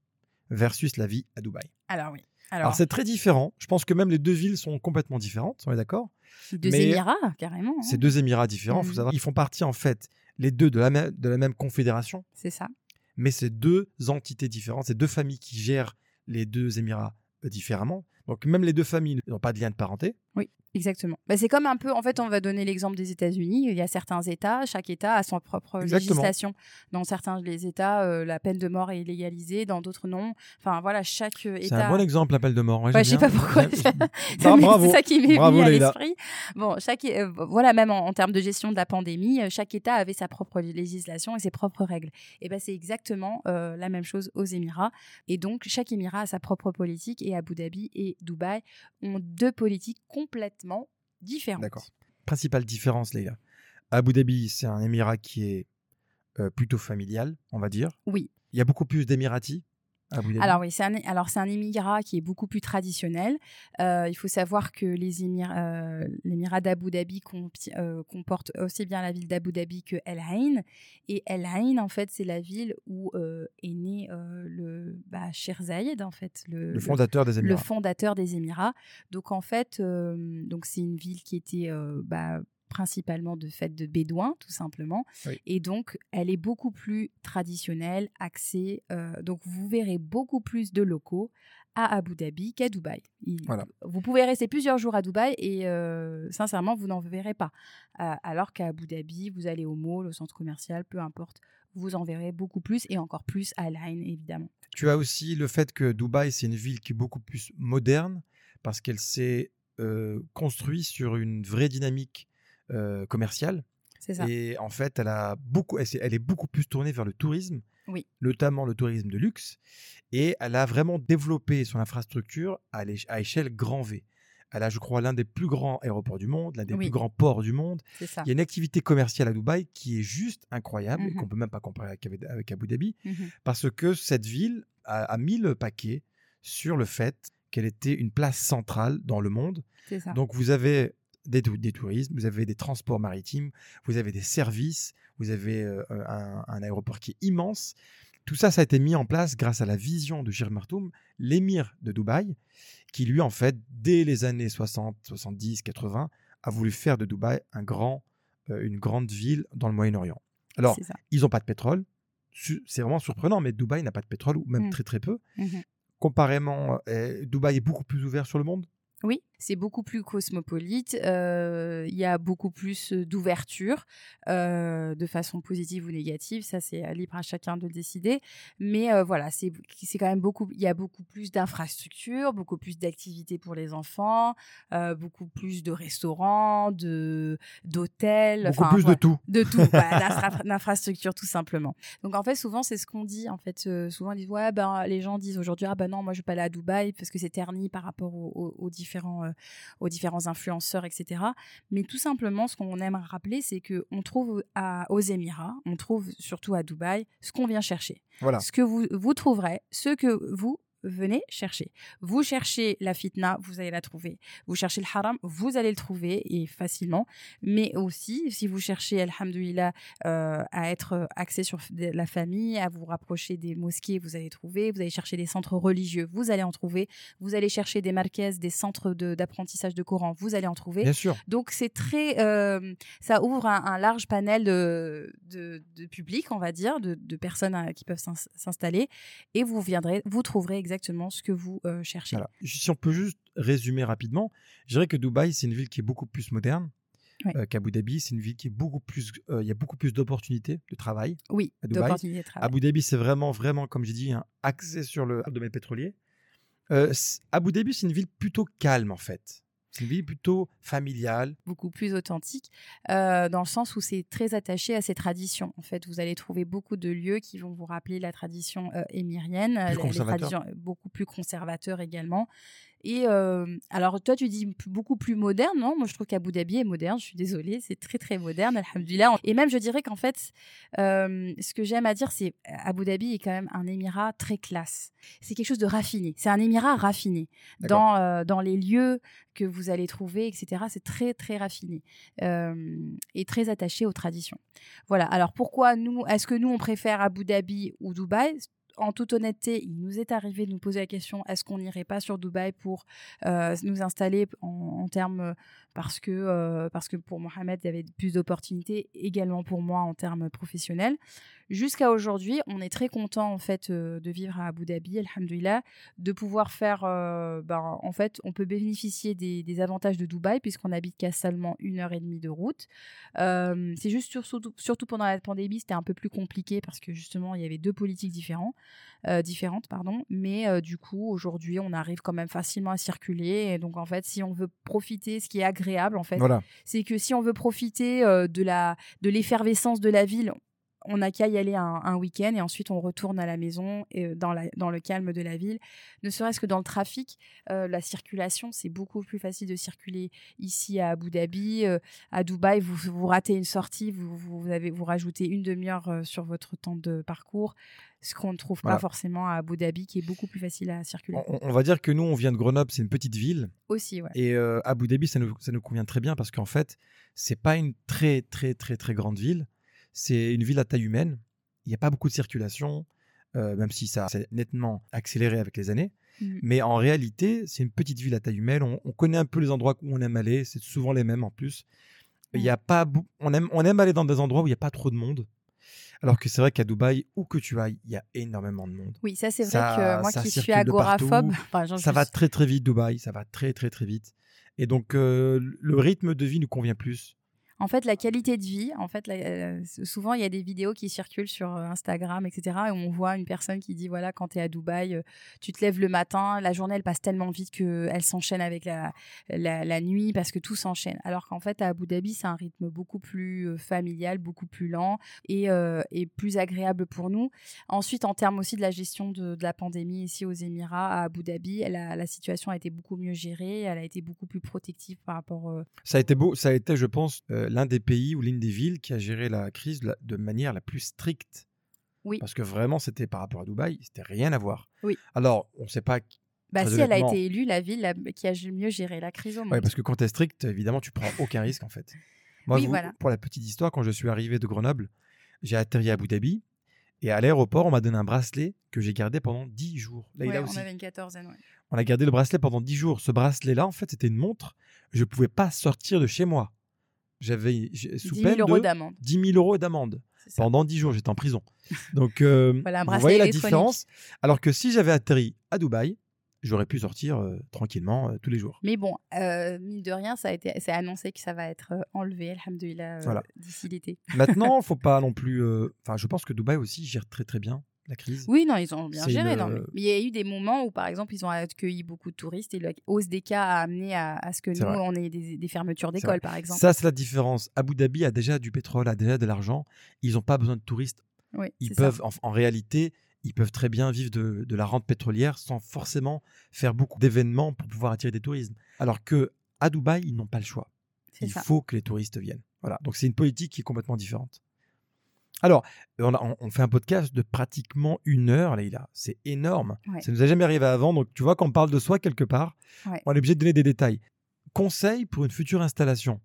versus la vie à Dubaï.
Alors oui.
Alors,
Alors,
c'est très différent. Je pense que même les deux villes sont complètement différentes, on est d'accord
deux
mais-
Émirats, carrément. hein.
C'est deux Émirats différents, il faut
Mhm.
savoir. Ils font partie en fait, les deux de la, même, de la même confédération,
C'est ça.
mais c'est deux entités différentes, c'est deux familles qui gèrent les deux Émirats différemment. Donc même les deux familles n'ont pas de lien de parenté.
Ils Exactement. Bah, c'est comme un peu, en fait, on va donner l'exemple des États-Unis. Il y a certains États, chaque État a son propre
Exactement.
législation. Dans certains les États, euh, la peine de mort est légalisée, dans d'autres non. Enfin voilà, chaque euh,
C'est
État.
un bon exemple, l'appel de mort. Ouais,
Ouais, je sais pas pourquoi.
Bravo.
C'est ça qui m'est venu à l'esprit. Bon, chaque, euh, voilà, même en, en termes de gestion de la pandémie, chaque État avait sa propre législation et ses propres règles. Et ben c'est exactement euh, la même chose aux Émirats. Et donc, chaque Émirat a sa propre politique et Abu Dhabi et Dubaï ont deux politiques complètement différentes.
D'accord. Principale différence, Leïla. Abu Dhabi, c'est un émirat qui est euh, plutôt familial, on va dire.
Oui.
Il y a beaucoup plus d'émiratis à Abu Dhabi.
Alors oui, c'est un, alors c'est un émirat qui est beaucoup plus traditionnel. Euh, il faut savoir que les émirs, euh, l'émirat d'Abu Dhabi compi- euh, comporte aussi bien la ville d'Abu Dhabi que El Ain. Et El Ain, en fait, c'est la ville où est né le bah, Sheikh Zayed, en fait, le,
le fondateur des
le
Émirats.
fondateur des Émirats. Donc en fait, donc c'est une ville qui était bah, principalement de fait de bédouins, tout simplement.
Oui.
Et donc, elle est beaucoup plus traditionnelle, axée. euh, donc, vous verrez beaucoup plus de locaux à Abu Dhabi qu'à Dubaï. Il-
Voilà.
Vous pouvez rester plusieurs jours à Dubaï et euh, sincèrement, vous n'en verrez pas. Euh, alors qu'à Abu Dhabi, vous allez au mall, au centre commercial, peu importe, vous en verrez beaucoup plus et encore plus à Line, évidemment.
Tu as aussi le fait que Dubaï, c'est une ville qui est beaucoup plus moderne parce qu'elle s'est construite sur une vraie dynamique euh, commerciale.
C'est ça.
Et en fait, elle, a beaucoup, elle, est beaucoup plus tournée vers le tourisme,
Oui.
notamment le tourisme de luxe. Et elle a vraiment développé son infrastructure à, à échelle grand V. Elle a, je crois, l'un des plus grands aéroports du monde, l'un des
Oui.
plus grands ports du monde.
Ça.
Il y a une activité commerciale à Dubaï qui est juste incroyable et
Mhm.
qu'on peut même pas comparer avec, avec Abu Dhabi
Mhm.
parce que cette ville a, a mis le paquet sur le fait qu'elle était une place centrale dans le monde.
Ça.
Donc vous avez des, tou- des tourismes, vous avez des transports maritimes, vous avez des services, vous avez euh, un, un aéroport qui est immense. Tout ça, ça a été mis en place grâce à la vision de Shir Martoum, l'émir de Dubaï, qui lui, en fait, dès les années 60, 70, 80, a voulu faire de Dubaï un grand, euh, une grande ville dans le Moyen-Orient. Alors, ils n'ont pas de pétrole. C'est vraiment surprenant, mais Dubaï n'a pas de pétrole, ou même
Mm.
très très peu.
Mhm.
Comparément, euh, Dubaï est beaucoup plus ouvert sur le monde.
Oui, c'est beaucoup plus cosmopolite. euh, Il y a beaucoup plus euh, d'ouverture, euh, de façon positive ou négative. Ça, c'est libre à chacun de le décider. Mais euh, voilà, c'est quand même beaucoup. Il y a beaucoup plus d'infrastructures, beaucoup plus d'activités pour les enfants, beaucoup plus de restaurants, de d'hôtels.
Beaucoup plus de tout.
de tout, d'infrastructures tout simplement. Donc en fait, souvent c'est ce qu'on dit. En fait, souvent ils disent ouais, ben les gens disent aujourd'hui ah ben non, moi je vais pas aller à Dubaï parce que c'est terni par rapport aux, aux- aux différents euh, aux différents influenceurs, etc. Mais tout simplement, ce qu'on aime rappeler, c'est que on trouve à, aux Émirats, on trouve surtout à Dubaï ce qu'on vient chercher.
Voilà.
Ce que vous vous trouverez, ce que vous venez chercher. Vous cherchez la fitna, vous allez la trouver. Vous cherchez le haram, vous allez le trouver et facilement. Mais aussi, si vous cherchez, alhamdoulilah, euh, à être axé sur la famille, à vous rapprocher des mosquées, vous allez trouver. Vous allez chercher des centres religieux, vous allez en trouver. Vous allez chercher des marquaises, des centres d'apprentissage de, Coran, vous allez en trouver.
Bien sûr.
Donc c'est très, euh, ça ouvre un, un large panel de, de, de public, on va dire, de, de personnes euh, qui peuvent s'ins- s'installer, et vous viendrez, vous trouverez exactement ce que vous euh, cherchez.
Voilà. Si on peut juste résumer rapidement, je dirais que Dubaï, c'est une ville qui est beaucoup plus moderne
Ouais.
euh, qu'Abu Dhabi. C'est une ville qui est beaucoup plus. euh, Il y a beaucoup plus d'opportunités de travail.
Oui, d'opportunités de travail.
Abu Dhabi, c'est vraiment, vraiment, comme j'ai dit, un axé sur le domaine pétrolier. Abu Dhabi, c'est une ville plutôt calme, en fait. Une ville plutôt familiale.
beaucoup plus authentique, euh, dans le sens où c'est très attaché à ses traditions. En fait, vous allez trouver beaucoup de lieux qui vont vous rappeler la tradition euh, émirienne, euh, les- les
conservateur.
traditions beaucoup plus conservateurs également. Et euh, alors, toi, tu dis beaucoup plus moderne, non? Moi, je trouve qu'Abu Dhabi est moderne. Je suis désolée, c'est très très moderne, alhamdulillah. Et même, je dirais qu'en fait, euh, ce que j'aime à dire, c'est Abu Dhabi est quand même un émirat très classe. C'est quelque chose de raffiné. C'est un émirat raffiné dans euh, dans les lieux que vous allez trouver, etc. C'est très très raffiné euh, et très attaché aux traditions. Voilà. Alors pourquoi nous Est-ce que nous on préfère Abu Dhabi ou Dubaï? En toute honnêteté, il nous est arrivé de nous poser la question est-ce qu'on n'irait pas sur Dubaï pour euh, nous installer en, en termes parce que euh, parce que pour Mohamed il y avait plus d'opportunités également pour moi en termes professionnels. Jusqu'à aujourd'hui, on est très content en fait euh, de vivre à Abu Dhabi, alhamdoulilah, de pouvoir faire, euh, ben, en fait, on peut bénéficier des, avantages de Dubaï puisqu'on habite qu'à seulement une heure et demie de route. C'est juste sur- surtout, surtout pendant la pandémie, c'était un peu plus compliqué parce que justement, il y avait deux politiques différents, euh, différentes, pardon. Mais euh, du coup, aujourd'hui, on arrive quand même facilement à circuler. Et donc, en fait, si on veut profiter, ce qui est agréable, en fait,
Voilà.
c'est que si on veut profiter euh, de la de l'effervescence de la ville, on n'a qu'à y aller un, un week-end et ensuite on retourne à la maison et dans, la, dans le calme de la ville. Ne serait-ce que dans le trafic, euh, la circulation, c'est beaucoup plus facile de circuler ici à Abu Dhabi. euh, à Dubaï, vous, vous ratez une sortie, vous, vous, avez, vous rajoutez une demi-heure sur votre temps de parcours, ce qu'on ne trouve
Voilà.
pas forcément à Abu Dhabi, qui est beaucoup plus facile à circuler.
On, on va dire que nous, on vient de Grenoble, c'est une petite ville.
Aussi, ouais.
Et euh, Abu Dhabi, ça nous, ça nous convient très bien parce qu'en fait, c'est pas une très, très, très, très grande ville. C'est une ville à taille humaine. Il n'y a pas beaucoup de circulation, euh, même si ça s'est nettement accéléré avec les années.
Mhm.
Mais en réalité, c'est une petite ville à taille humaine. On, on connaît un peu les endroits où on aime aller. C'est souvent les mêmes en plus. Il y a pas, on, aime, on aime aller dans des endroits où il n'y a pas trop de monde. Alors que c'est vrai qu'à Dubaï, où que tu ailles, il y a énormément de monde.
Oui, ça c'est vrai
Ça-
que moi qui suis agoraphobe,
partout.
enfin, genre,
Ça
je
va très très vite Dubaï, ça va très très très vite. Et donc euh, le rythme de vie nous convient plus.
En fait, la qualité de vie, en fait, euh, souvent il y a des vidéos qui circulent sur euh, Instagram, etc. Et on voit une personne qui dit voilà, quand tu es à Dubaï, euh, tu te lèves le matin, la journée elle passe tellement vite qu'elle s'enchaîne avec la, la, nuit parce que tout s'enchaîne. Alors qu'en fait, à Abu Dhabi, c'est un rythme beaucoup plus familial, beaucoup plus lent et, et plus agréable pour nous. Ensuite, en termes aussi de la gestion de, la pandémie ici aux Émirats, à Abu Dhabi, la, situation a été beaucoup mieux gérée, elle a été beaucoup plus protective par rapport. euh,
Ça a été beau, ça a été, je pense, l'un des pays ou l'une des villes qui a géré la crise la- de manière la plus stricte.
Oui.
Parce que vraiment, c'était par rapport à Dubaï, c'était rien à voir.
Oui.
Alors, on ne sait pas.
Bah si, elle a été élue la ville la- qui a mieux géré la crise au monde.
Ouais, parce que quand tu es strict, évidemment, tu prends aucun risque en fait. Moi,
Oui,
vous-
voilà.
pour la petite histoire, quand je suis arrivé de Grenoble, j'ai atterri à Abu Dhabi et à l'aéroport, on m'a donné un bracelet que j'ai gardé pendant 10 jours. Là, il
Ouais,
a
on
aussi.
avait une quatorzaine, ouais.
On a gardé le bracelet pendant 10 jours. Ce bracelet-là, en fait, c'était une montre. Je ne pouvais pas sortir de chez moi. J'avais sous
10
peine
000 euros
de
d'amende.
10 000 euros d'amende. Pendant 10 jours, j'étais en prison. Donc, euh,
Voilà,
vous voyez la différence? Alors que si j'avais atterri à Dubaï, j'aurais pu sortir euh, tranquillement euh, tous les jours.
Mais bon, euh, mine de rien, ça a été, c'est annoncé que ça va être enlevé, alhamdoulilah,
Voilà.
d'ici l'été.
Maintenant, faut pas non plus. Enfin, je pense que Dubaï aussi gère très très bien la crise.
Oui, non, ils ont bien géré. non, mais
euh,
il y a eu des moments où, par exemple, ils ont accueilli beaucoup de touristes et la hausse des cas a amené à, à ce que nous,
vrai.
on ait des, des fermetures d'écoles, par exemple.
Ça, c'est la différence. Abu Dhabi a déjà du pétrole, a déjà de l'argent. Ils n'ont pas besoin de touristes.
Oui,
Ils peuvent, en, en réalité, ils peuvent très bien vivre de, de la rente pétrolière sans forcément faire beaucoup d'événements pour pouvoir attirer des touristes. Alors que à Dubaï, ils n'ont pas le choix.
C'est
Il
ça.
faut que les touristes viennent. Voilà. Donc c'est une politique qui est complètement différente. Alors, on, a- on- fait un podcast de pratiquement une heure, Leïla. C'est énorme.
Ouais.
Ça nous a jamais arrivé avant. Donc, tu vois, quand on parle de soi quelque part,
Ouais.
on est obligé de donner des détails. Conseils pour une future installation.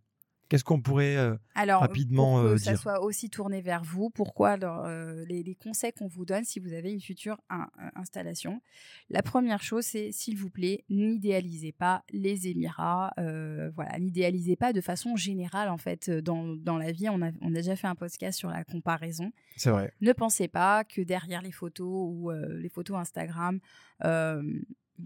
Qu'est-ce qu'on pourrait. euh,
Alors,
rapidement,
pour que
euh,
ça
dire.
soit aussi tourné vers vous, pourquoi alors, euh, les, les conseils qu'on vous donne si vous avez une future in- installation? La première chose, c'est s'il vous plaît, n'idéalisez pas les Émirats. euh, voilà, n'idéalisez pas de façon générale en fait euh, dans, dans la vie. On a, on a déjà fait un podcast sur la comparaison.
C'est vrai.
Ne pensez pas que derrière les photos ou euh, les photos Instagram, euh,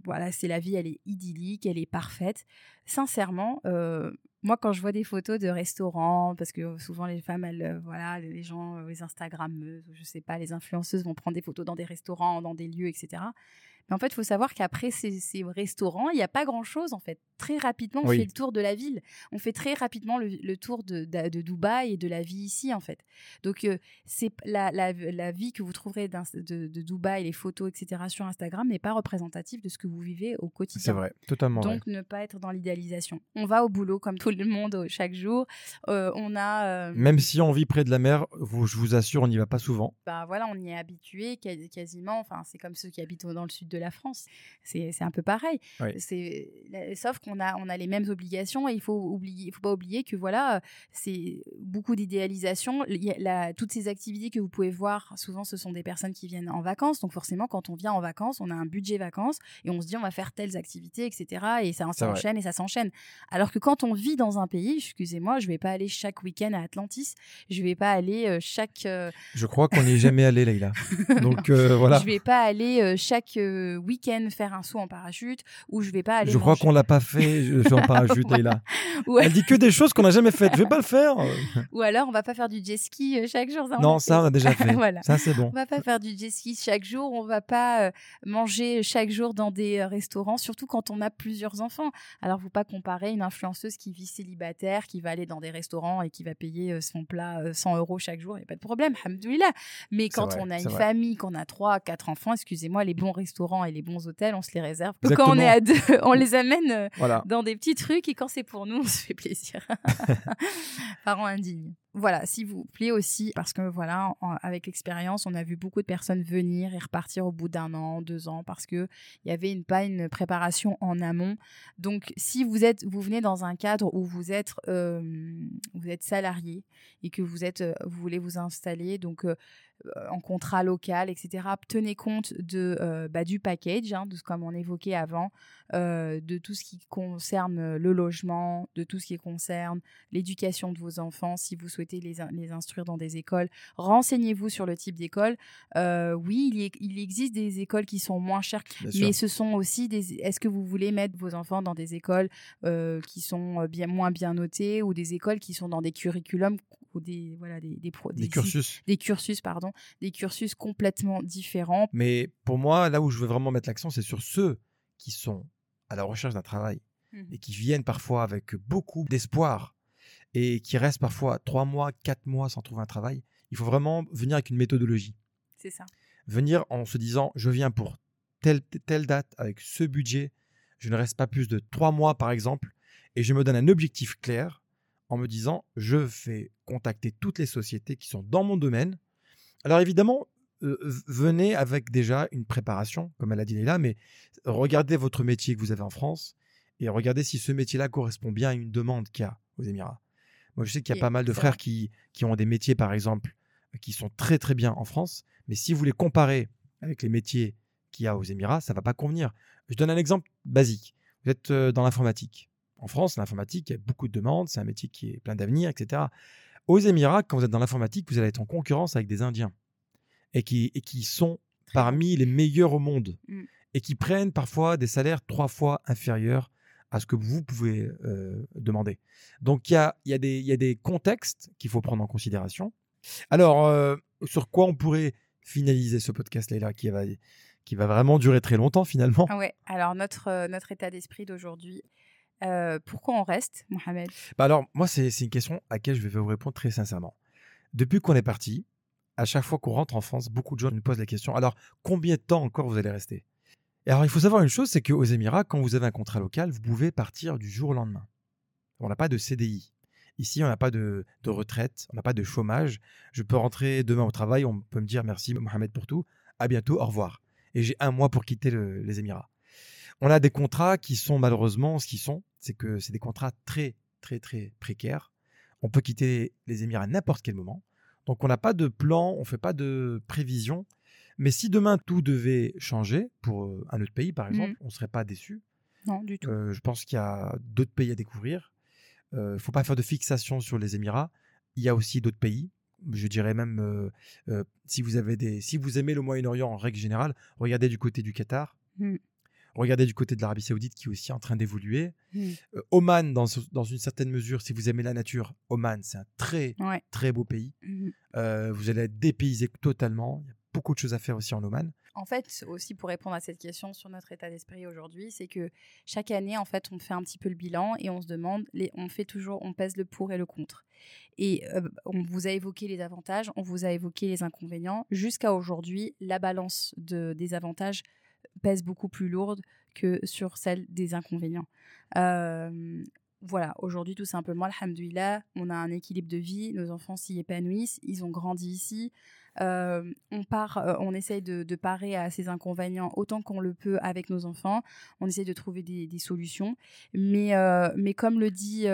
voilà, c'est la vie, elle est idyllique, elle est parfaite. Sincèrement, euh, moi, quand je vois des photos de restaurants, parce que souvent les femmes, elles, euh, voilà, les gens, euh, les Instagrammeuses, je sais pas, les influenceuses vont prendre des photos dans des restaurants, dans des lieux, etc. Mais en fait, il faut savoir qu'après ces, ces restaurants, il n'y a pas grand-chose, en fait. Très rapidement, on
Oui.
fait le tour de la ville. On fait très rapidement le, le tour de, de, de Dubaï et de la vie ici, en fait. Donc, euh, c'est la, la, la vie que vous trouverez de, de Dubaï, les photos, etc. sur Instagram n'est pas représentative de ce que vous vivez au quotidien.
C'est vrai. Totalement vrai.
Donc, ne pas être dans l'idéalisation. On va au boulot comme tout le monde chaque jour. Euh, on a, euh,
Même si on vit près de la mer, vous- je vous assure, on n'y va pas souvent.
bah voilà, on y est habitué quasi- quasiment. Enfin, c'est comme ceux qui habitent dans le sud de de la France. C'est un peu pareil.
Oui.
Sauf qu'on a on a les mêmes obligations et il faut oublier, faut pas oublier que voilà, c'est beaucoup d'idéalisation. Toutes ces activités que vous pouvez voir, souvent ce sont des personnes qui viennent en vacances. Donc forcément, quand on vient en vacances, on a un budget vacances et on se dit on va faire telles activités, etc. Et ça s'enchaîne et ça s'enchaîne. Alors que quand on vit dans un pays, excusez-moi, je vais pas aller chaque week-end à Atlantis. Je vais pas aller euh, chaque euh,
Je crois qu'on n'y est jamais allé, Leïla. Donc euh, voilà.
je vais pas aller euh, chaque week-end faire un saut en parachute ou je vais pas aller
Je crois qu'on l'a pas fait. Je en parachute. Leïla.
ou,
Elle dit que des choses qu'on n'a jamais faites. Je vais pas le faire.
ou alors on va pas faire du jet ski euh, chaque jour ça,
Non, ça, on a déjà fait.
Voilà.
Ça, c'est bon.
On va pas faire du jet ski chaque jour, on va pas euh, manger chaque jour dans des euh, restaurants, surtout quand on a plusieurs enfants. Alors, faut pas comparer une influenceuse qui vit célibataire, qui va aller dans des restaurants et qui va payer son plat euh, 100 euros chaque jour, il n'y a pas de problème, hamdoulilah. Mais quand
vrai,
on a une
vrai.
famille, qu'on a trois, quatre enfants, excusez-moi, les bons restaurants et les bons hôtels, on se les réserve. Que quand on est à deux, on les amène euh,
Voilà.
dans des petits trucs et quand c'est pour nous, on se fait plaisir. Parents indignes. Voilà, s'il vous plaît aussi, parce que voilà, en- avec l'expérience, on a vu beaucoup de personnes venir et repartir au bout d'un an, deux ans, parce que il y avait une pas une préparation en amont. Donc, si vous êtes, vous venez dans un cadre où vous êtes, euh, vous êtes salarié et que vous êtes, euh, vous voulez vous installer, donc euh, en contrat local, etc. Tenez compte de euh, bah, du package, hein, de ce- comme on évoquait avant, euh, de tout ce qui concerne euh, le logement, de tout ce qui concerne l'éducation de vos enfants, si vous souhaitez les, les instruire dans des écoles. Renseignez-vous sur le type d'école. Euh, oui, il, y- il existe des écoles qui sont moins chères,
Bien sûr.
mais ce sont aussi des. Est-ce que vous voulez mettre vos enfants dans des écoles euh, qui sont euh, bien moins bien notées ou des écoles qui sont dans des curriculums ou des voilà des des, pro-
Des
des-
cursus.
des cursus pardon des cursus complètement différents.
Mais pour moi, là où je veux vraiment mettre l'accent, c'est sur ceux qui sont à la recherche d'un travail
Mhm.
et qui viennent parfois avec beaucoup d'espoir et qui restent parfois trois mois, quatre mois sans trouver un travail. Il faut vraiment venir avec une méthodologie.
C'est ça.
Venir en se disant, je viens pour telle, telle date avec ce budget. Je ne reste pas plus de trois mois, par exemple, et je me donne un objectif clair en me disant, je vais contacter toutes les sociétés qui sont dans mon domaine. Alors évidemment, euh, venez avec déjà une préparation, comme elle a dit Leïla, mais regardez votre métier que vous avez en France et regardez si ce métier-là correspond bien à une demande qu'il y a aux Émirats. Moi, je sais qu'il y a pas mal de frères qui, qui ont des métiers, par exemple, qui sont très très bien en France, mais si vous les comparez avec les métiers qu'il y a aux Émirats, ça va pas convenir. Je donne un exemple basique. Vous êtes euh, dans l'informatique. En France, l'informatique, il y a beaucoup de demandes, c'est un métier qui est plein d'avenir, etc. Aux Émirats, quand vous êtes dans l'informatique, vous allez être en concurrence avec des Indiens et qui, et qui sont parmi les meilleurs au monde
Mm.
et qui prennent parfois des salaires trois fois inférieurs à ce que vous pouvez euh, demander. Donc il y a, y, a y a des contextes qu'il faut prendre en considération. Alors, euh, sur quoi on pourrait finaliser ce podcast là qui va, qui va vraiment durer très longtemps finalement?
Ah ouais. Alors notre euh, notre état d'esprit d'aujourd'hui. Euh, pourquoi on reste, Mohamed?
Bah alors, moi, c'est une question à laquelle je vais vous répondre très sincèrement. Depuis qu'on est parti, à chaque fois qu'on rentre en France, beaucoup de gens nous posent la question alors, combien de temps encore vous allez rester? Et alors, il faut savoir une chose c'est qu'aux Émirats, quand vous avez un contrat local, vous pouvez partir du jour au lendemain. On n'a pas de CDI. Ici, on n'a pas de, retraite, on n'a pas de chômage. Je peux rentrer demain au travail, on peut me dire merci Mohamed pour tout, à bientôt, au revoir. Et j'ai un mois pour quitter le- les Émirats. On a des contrats qui sont malheureusement ce qu'ils sont, c'est que c'est des contrats très très très précaires. On peut quitter les Émirats à n'importe quel moment. Donc on n'a pas de plan, on fait pas de prévision. Mais si demain tout devait changer pour euh, un autre pays, par exemple, on ne serait pas déçu.
Non, du tout.
Euh, je pense qu'il y a d'autres pays à découvrir. Il ne faut pas faire de fixation sur les Émirats. Il y a aussi d'autres pays. Je dirais même, euh, euh, si, vous avez des, si vous aimez le Moyen-Orient en règle générale, regardez du côté du Qatar.
Mm.
Regardez du côté de l'Arabie Saoudite qui est aussi en train d'évoluer.
Mm.
Euh, Oman, dans, ce- dans une certaine mesure, si vous aimez la nature, Oman, c'est un très,
Ouais.
très beau pays.
Mhm.
Euh, vous allez être dépaysé totalement. Il y a beaucoup de choses à faire aussi en Oman.
En fait, aussi pour répondre à cette question sur notre état d'esprit aujourd'hui, c'est que chaque année, en fait, on fait un petit peu le bilan et on se demande, les, on fait toujours, on pèse le pour et le contre. Et euh, on vous a évoqué les avantages, on vous a évoqué les inconvénients. Jusqu'à aujourd'hui, la balance de, des avantages pèse beaucoup plus lourde que sur celle des inconvénients. Euh, voilà, aujourd'hui, tout simplement, alhamdoulilah, on a un équilibre de vie, nos enfants s'y épanouissent, ils ont grandi ici. Euh, on part, euh, on essaye de, de parer à ces inconvénients autant qu'on le peut avec nos enfants. On essaye de trouver des, des solutions. Mais, euh, mais comme le dit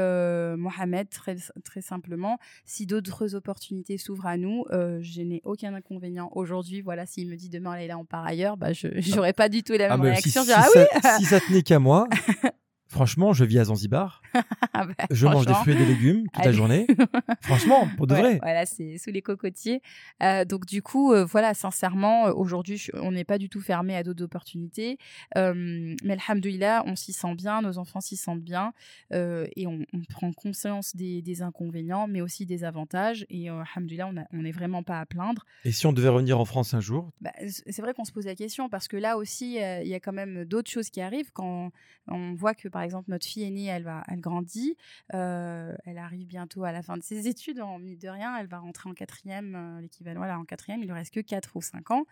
Mohamed très, très simplement, si d'autres opportunités s'ouvrent à nous, je n'ai aucun inconvénient. Aujourd'hui, voilà, s'il me dit demain, là, on part ailleurs, bah, je pas du tout la
Ah,
même réaction.
si
ah
ça, si ça tenait qu'à moi, franchement, je vis à Zanzibar.
Ah bah,
Je mange des fruits et des légumes toute la journée. Franchement, pour de
Ouais,
vrai.
Voilà, c'est sous les cocotiers. Euh, donc du coup, euh, voilà, sincèrement, euh, aujourd'hui, on n'est pas du tout fermé à d'autres opportunités. Euh, mais alhamdoulilah, on s'y sent bien, nos enfants s'y sentent bien, et on, on prend conscience des, des inconvénients, mais aussi des avantages. Et alhamdoulilah, on n'est vraiment pas à plaindre.
Et si on devait revenir en France un jour,
Bah, c'est vrai qu'on se pose la question parce que là aussi, il y a quand même d'autres choses qui arrivent quand on voit que par exemple notre fille aînée, elle va, elle grandit, euh, elle arrive bientôt à la fin de ses études, en mine de rien, elle va rentrer en quatrième, euh, l'équivalent, voilà, en quatrième, il lui reste que 4 ou 5 ans.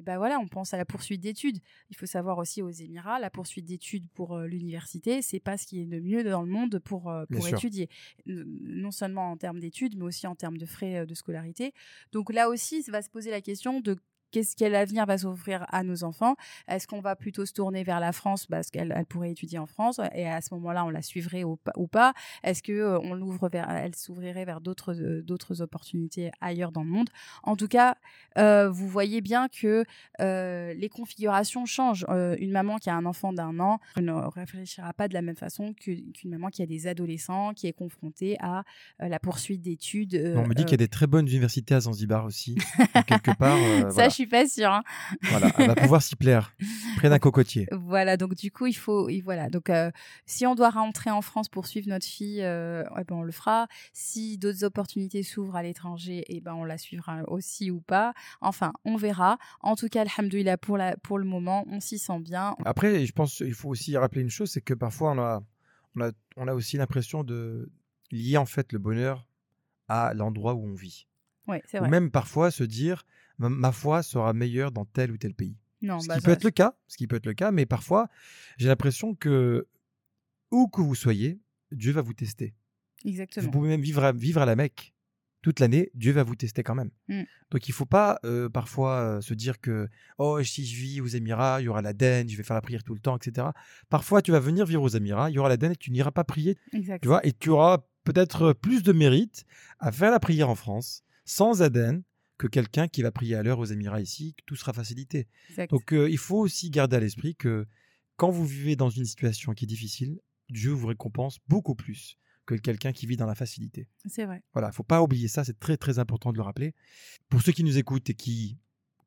Et ben voilà, on pense à la poursuite d'études. Il faut savoir aussi aux Émirats, la poursuite d'études pour euh, l'université, c'est pas ce qui est le mieux dans le monde pour, euh, pour étudier, non seulement en termes d'études, mais aussi en termes de frais euh, de scolarité. Donc là aussi, ça va se poser la question de qu'est-ce quel avenir va s'offrir à nos enfants? Est-ce qu'on va plutôt se tourner vers la France parce qu'elle elle pourrait étudier en France et à ce moment-là on la suivrait ou pas, ou pas? Est-ce que euh, on l'ouvre vers elle s'ouvrirait vers d'autres euh, d'autres opportunités ailleurs dans le monde? En tout cas, euh, vous voyez bien que les configurations changent. Une maman qui a un enfant d'un an ne réfléchira pas de la même façon qu'une maman qui a des adolescents, qui est confrontée à la poursuite d'études.
on me dit qu'il y a des très bonnes universités à Zanzibar aussi. Quelque part,
Ça,
voilà.
je suis pas sûre. hein.
Voilà, elle va pouvoir s'y plaire. Près d'un cocotier.
Voilà, donc du coup, il faut, voilà. Donc, euh, si on doit rentrer en France pour suivre notre fille, euh, ben, on le fera. Si d'autres opportunités s'ouvrent à l'étranger, et ben on la suivra aussi ou pas. Enfin, on verra. En tout cas, alhamdoulilah, pour la, pour le moment, on s'y sent bien.
Après, je pense qu'il faut aussi rappeler une chose, c'est que parfois on a, on a, on a aussi l'impression de lier en fait le bonheur à l'endroit où on vit.
Ouais, c'est
Ou
vrai.
même parfois se dire, ma, ma foi sera meilleure dans tel ou tel pays.
Non,
ce
bah,
qui peut être le cas, ce qui peut être le cas, mais parfois j'ai l'impression que où que vous soyez, Dieu va vous tester. Vous
exactement.
pouvez même vivre à, vivre à la Mecque toute l'année, Dieu va vous tester quand même.
Mm.
Donc il faut pas euh, parfois euh, se dire que oh si je vis aux Émirats, il y aura l'Aden, je vais faire la prière tout le temps, etc. Parfois tu vas venir vivre aux Émirats, il y aura l'Aden et tu n'iras pas prier,
Exact.
tu vois, et tu auras peut-être plus de mérite à faire la prière en France sans Aden que quelqu'un qui va prier à l'heure aux Émirats ici, que tout sera facilité.
exact.
Donc euh, il faut aussi garder à l'esprit que quand vous vivez dans une situation qui est difficile, Dieu vous récompense beaucoup plus que quelqu'un qui vit dans la facilité.
c'est vrai.
Voilà, faut pas oublier ça, c'est très très important de le rappeler. Pour ceux qui nous écoutent et qui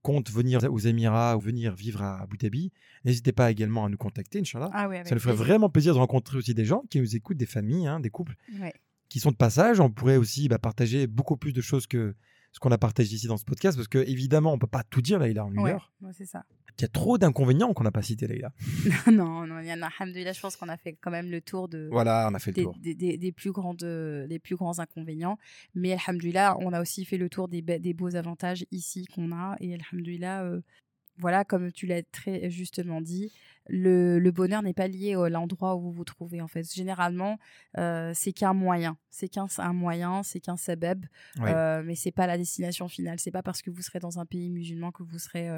comptent venir aux Émirats ou venir vivre à Abu Dhabi, n'hésitez pas également à nous contacter, Inch'Allah.
Ah oui,
ça nous ferait
plaisir.
vraiment plaisir de rencontrer aussi des gens qui nous écoutent, des familles, hein, des couples
Ouais.
qui sont de passage. On pourrait aussi bah, partager beaucoup plus de choses que ce qu'on a partagé ici dans ce podcast, parce que évidemment, on peut pas tout dire là, il a en une
Ouais,
heure.
ouais, c'est ça.
Il y a trop d'inconvénients qu'on n'a pas cités, Leïla.
non, non, il y en a. Alhamdoulilah, je pense qu'on a fait quand même le tour de,
Voilà, on a fait le
des,
tour.
des- des- des plus grandes, les plus grands inconvénients. Mais alhamdoulilah, on a aussi fait le tour des, be- des beaux avantages ici qu'on a. Et alhamdoulilah, euh, voilà, comme tu l'as très justement dit, le, le bonheur n'est pas lié à l'endroit où vous vous trouvez. En fait, généralement, euh, c'est qu'un moyen. C'est qu'un un moyen, c'est qu'un sabab. Euh, mais c'est pas la destination finale. C'est pas parce que vous serez dans un pays musulman que vous serez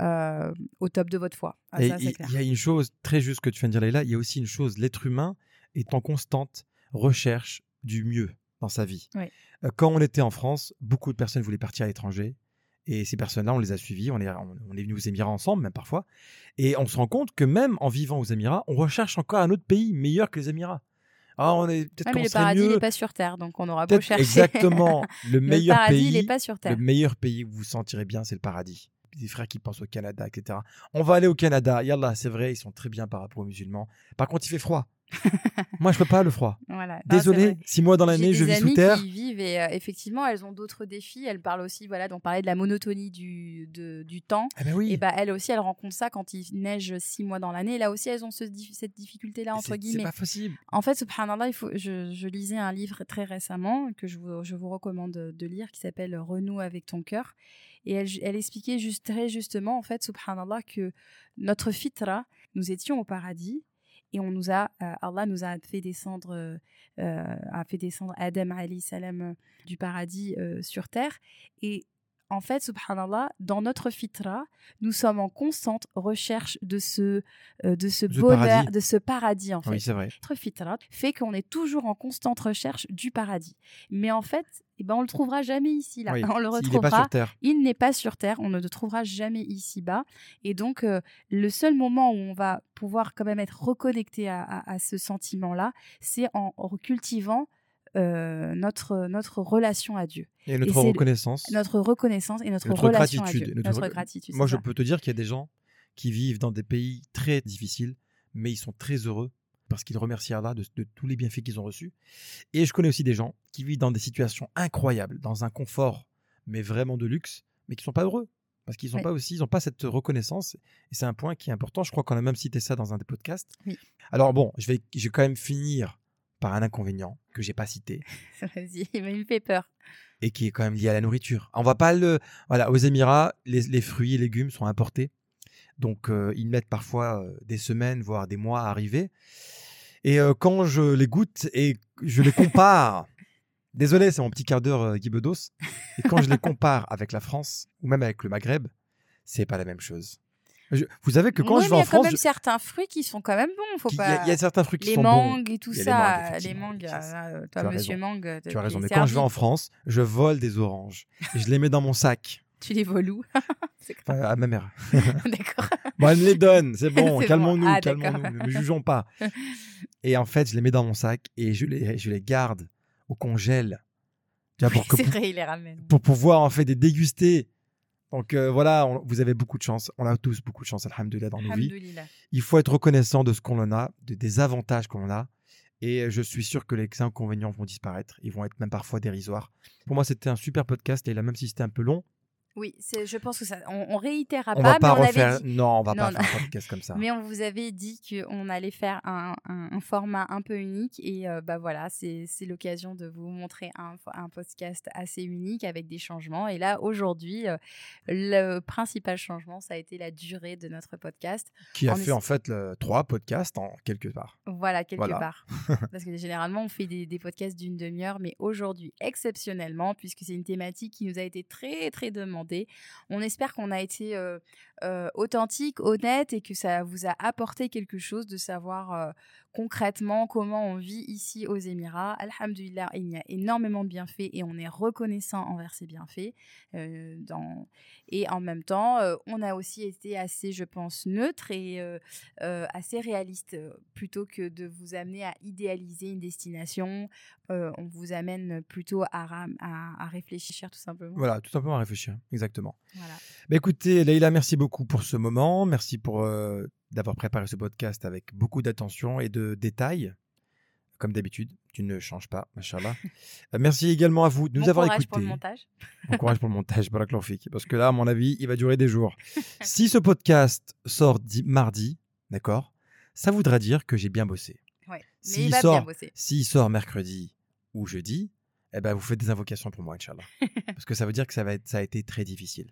euh, au top de votre foi. Ah,
Et
ça, c'est
il
clair.
y a une chose très juste que tu viens de dire, Leïla, il y a aussi une chose, l'être humain est en constante recherche du mieux dans sa vie.
Oui.
Quand on était en France, beaucoup de personnes voulaient partir à l'étranger. Et ces personnes-là, on les a suivies, on est, on, est venus aux Émirats ensemble, même parfois. Et on se rend compte que même en vivant aux Émirats, on recherche encore un autre pays meilleur que les Émirats. Ah, on est peut-être qu'on
mais le paradis n'est pas sur terre, donc on aura beau chercher.
exactement le
le
meilleur
il
pays.
n'est pas sur
Le meilleur pays où vous vous sentirez bien, c'est le paradis. Des frères qui pensent au Canada, etc. On va aller au Canada. Yallah, c'est vrai, ils sont très bien par rapport aux musulmans. Par contre, il fait froid. Moi, je peux pas le froid.
Voilà.
Désolé, six mois dans l'année, je vis sous terre.
qui vivent et euh, effectivement, elles ont d'autres défis. Elles parlent aussi, voilà, d'en parler de la monotonie du, de- du temps.
Eh ben oui.
Et bah, elles aussi, elles rencontrent ça quand il neige six mois dans l'année. Là aussi, elles ont ce cette difficulté-là, entre
C'est- C'est
guillemets.
pas possible.
En fait, subhanallah, il faut, je, je lisais un livre très récemment que je vous, je vous recommande de lire qui s'appelle Renoue avec ton cœur. Et elle, expliquait très justement, en fait, subhanallah, que notre fitra, nous étions au paradis et on nous a, euh, Allah nous a fait descendre, euh, a fait descendre Adam salam euh, du paradis sur terre. Et en fait, subhanallah, dans notre fitra, nous sommes en constante recherche de ce, euh, de ce bonheur,
paradis.
de ce paradis en fait.
Oui, c'est vrai.
Notre fitra fait qu'on est toujours en constante recherche du paradis. Mais en fait, eh ben, on le trouvera jamais ici là.
Oui.
On le
Il n'est pas
retrouvera
sur Terre.
il n'est pas sur Terre, on ne le trouvera jamais ici-bas. Et donc, euh, le seul moment où on va pouvoir quand même être reconnecté à, à- à ce sentiment-là, c'est en, en cultivant euh, notre, notre relation à Dieu,
Et notre
le-
reconnaissance.
notre reconnaissance et notre,
Notre
relation à
gratitude,
Dieu.
notre
Notre,
re-
gratitude.
Moi, je
ça.
peux te dire qu'il y a des gens qui vivent dans des pays très difficiles, mais ils sont très heureux parce qu'ils remercient Allah de, de tous les bienfaits qu'ils ont reçus. Et je connais aussi des gens qui vivent dans des situations incroyables, dans un confort, mais vraiment de luxe, mais qui sont pas heureux. Parce qu'ils n'ont pas aussi, ils ont pas cette reconnaissance. Et c'est un point qui est important. Je crois qu'on a même cité ça dans un des podcasts.
Oui.
Alors bon, je vais, je vais quand même finir par un inconvénient que j'ai pas cité
Vas-y, il me fait peur.
et qui est quand même lié à la nourriture. On va pas le, voilà, aux Émirats, les, les fruits et légumes sont importés, donc euh, ils mettent parfois euh, des semaines, voire des mois à arriver. Et euh, quand je les goûte et je les compare, désolé, c'est mon petit quart d'heure euh, Guy Bedos, et quand je les compare avec la France ou même avec le Maghreb, c'est pas la même chose. Je- vous savez que quand
Oui,
je vais
il y
en
a quand
France,
même
je-
certains fruits qui sont quand même bons. Faut
il y, a-
pas...
il y a certains fruits qui
les
sont bons.
mangues et tout
y les
ça,
mangues,
les mangues, euh,
tu
toi,
as
monsieur mangue,
Tu as raison, mais quand je vais en. France, je vole des oranges et je les mets dans mon sac.
Tu les voles où?
Enfin, à ma mère.
D'accord.
Bon, elle me les donne, c'est bon, calmons-nous,
bon. Ah,
calmons-nous, ne jugeons pas. Et en fait, je les mets dans mon sac et je les, je les garde au congèle. Tu vois, pour, que-
C'est vrai, il les ramène.
pour pouvoir en fait les déguster. Donc euh, voilà, on- vous avez beaucoup de chance. On a tous beaucoup de chance, alhamdoulilah, dans nos vies. Il faut être reconnaissant de ce qu'on en a, de- des avantages qu'on a. Et je suis sûr que les inconvénients vont disparaître. Ils vont être même parfois dérisoires. Pour moi, c'était un super podcast. Et là, même si c'était un peu long,
Oui, je pense que ça. On, on réitérera
on
pas,
va pas
mais on
refaire.
avait dit.
Non, on va
Non,
pas
non.
faire un podcast comme ça.
Mais on vous avait dit qu'on allait faire un, un- un format un peu unique et euh, bah voilà, c'est l'occasion de vous montrer un, un podcast assez unique avec des changements. Et là, aujourd'hui, euh, le principal changement, ça a été la durée de notre podcast.
Qui a
en
fait en fait le- trois podcasts en quelque part.
Voilà, quelque
Voilà.
part. Parce que généralement, on fait des, des podcasts d'une demi-heure, mais aujourd'hui, exceptionnellement, puisque c'est une thématique qui nous a été très, très demandée, on espère qu'on a été euh, euh, authentique, honnête et que ça vous a apporté quelque chose de savoir euh, concrètement comment on vit ici aux Émirats. Alhamdulillah, il y a énormément de bienfaits et on est reconnaissant envers ces bienfaits. euh, dans... Et en même temps, euh, on a aussi été assez, je pense, neutre et euh, assez réaliste. Plutôt que de vous amener à idéaliser une destination, on vous amène plutôt à, ram- à, à réfléchir tout simplement.
Voilà, tout simplement à réfléchir. Exactement.
Voilà.
Bah, écoutez, Leïla, merci beaucoup pour ce moment. Merci pour d'avoir préparé ce podcast avec beaucoup d'attention et de détails. Comme d'habitude, tu ne changes pas, machallah. Euh, merci également à vous de nous
bon
avoir
courage
écoutés.
pour le montage.
Bon courage pour le montage. Parce que là, à mon avis, il va durer des jours. si ce podcast sort di- mardi, d'accord, ça voudra dire que j'ai bien bossé.
Ouais. Mais
S'il
il va
sort-
bien bosser.
S'il sort mercredi ou jeudi, eh ben, vous faites des invocations pour moi, Inch'Allah. Parce que ça veut dire que ça, va être, ça a été très difficile.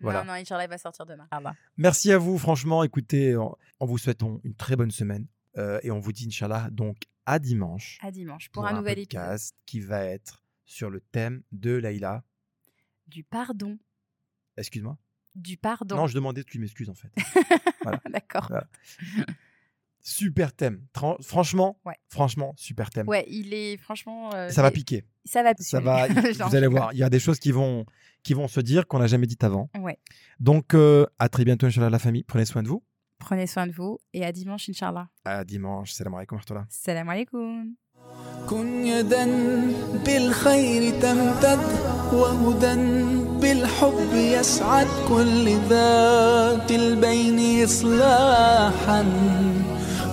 Voilà.
Non, non, Inch'Allah, il va sortir demain. Ah bah.
Merci à vous, franchement. Écoutez, on, on vous souhaite une très bonne semaine. euh, et on vous dit, Inch'Allah, donc à dimanche
À dimanche pour, un, nouvel épisode.
qui va être sur le thème de Laïla.
Du pardon.
Excuse-moi?
Du pardon.
Non, je demandais, tu m'excuses en fait.
D'accord.
Voilà. super thème. Tran- franchement,
Ouais.
franchement, super thème.
Ouais, il est franchement. euh,
Ça va
j'ai-
piquer.
Ça va
Ça
piquer.
va.
J'en
vous allez
suis
voir. Il y a des choses qui vont, qui vont se dire qu'on n'a jamais dites avant.
pas. Ouais.
Donc, euh, à très bientôt, Inch'Allah, la famille. Prenez soin de vous.
Prenez soin de vous et à dimanche, Inch'Allah.
À dimanche. Salam alaikum. wa rahmatullah.
Salam alaikum.
كن يدا بالخير تمتد وهدى بالحب يسعد كل ذات البين إصلاحا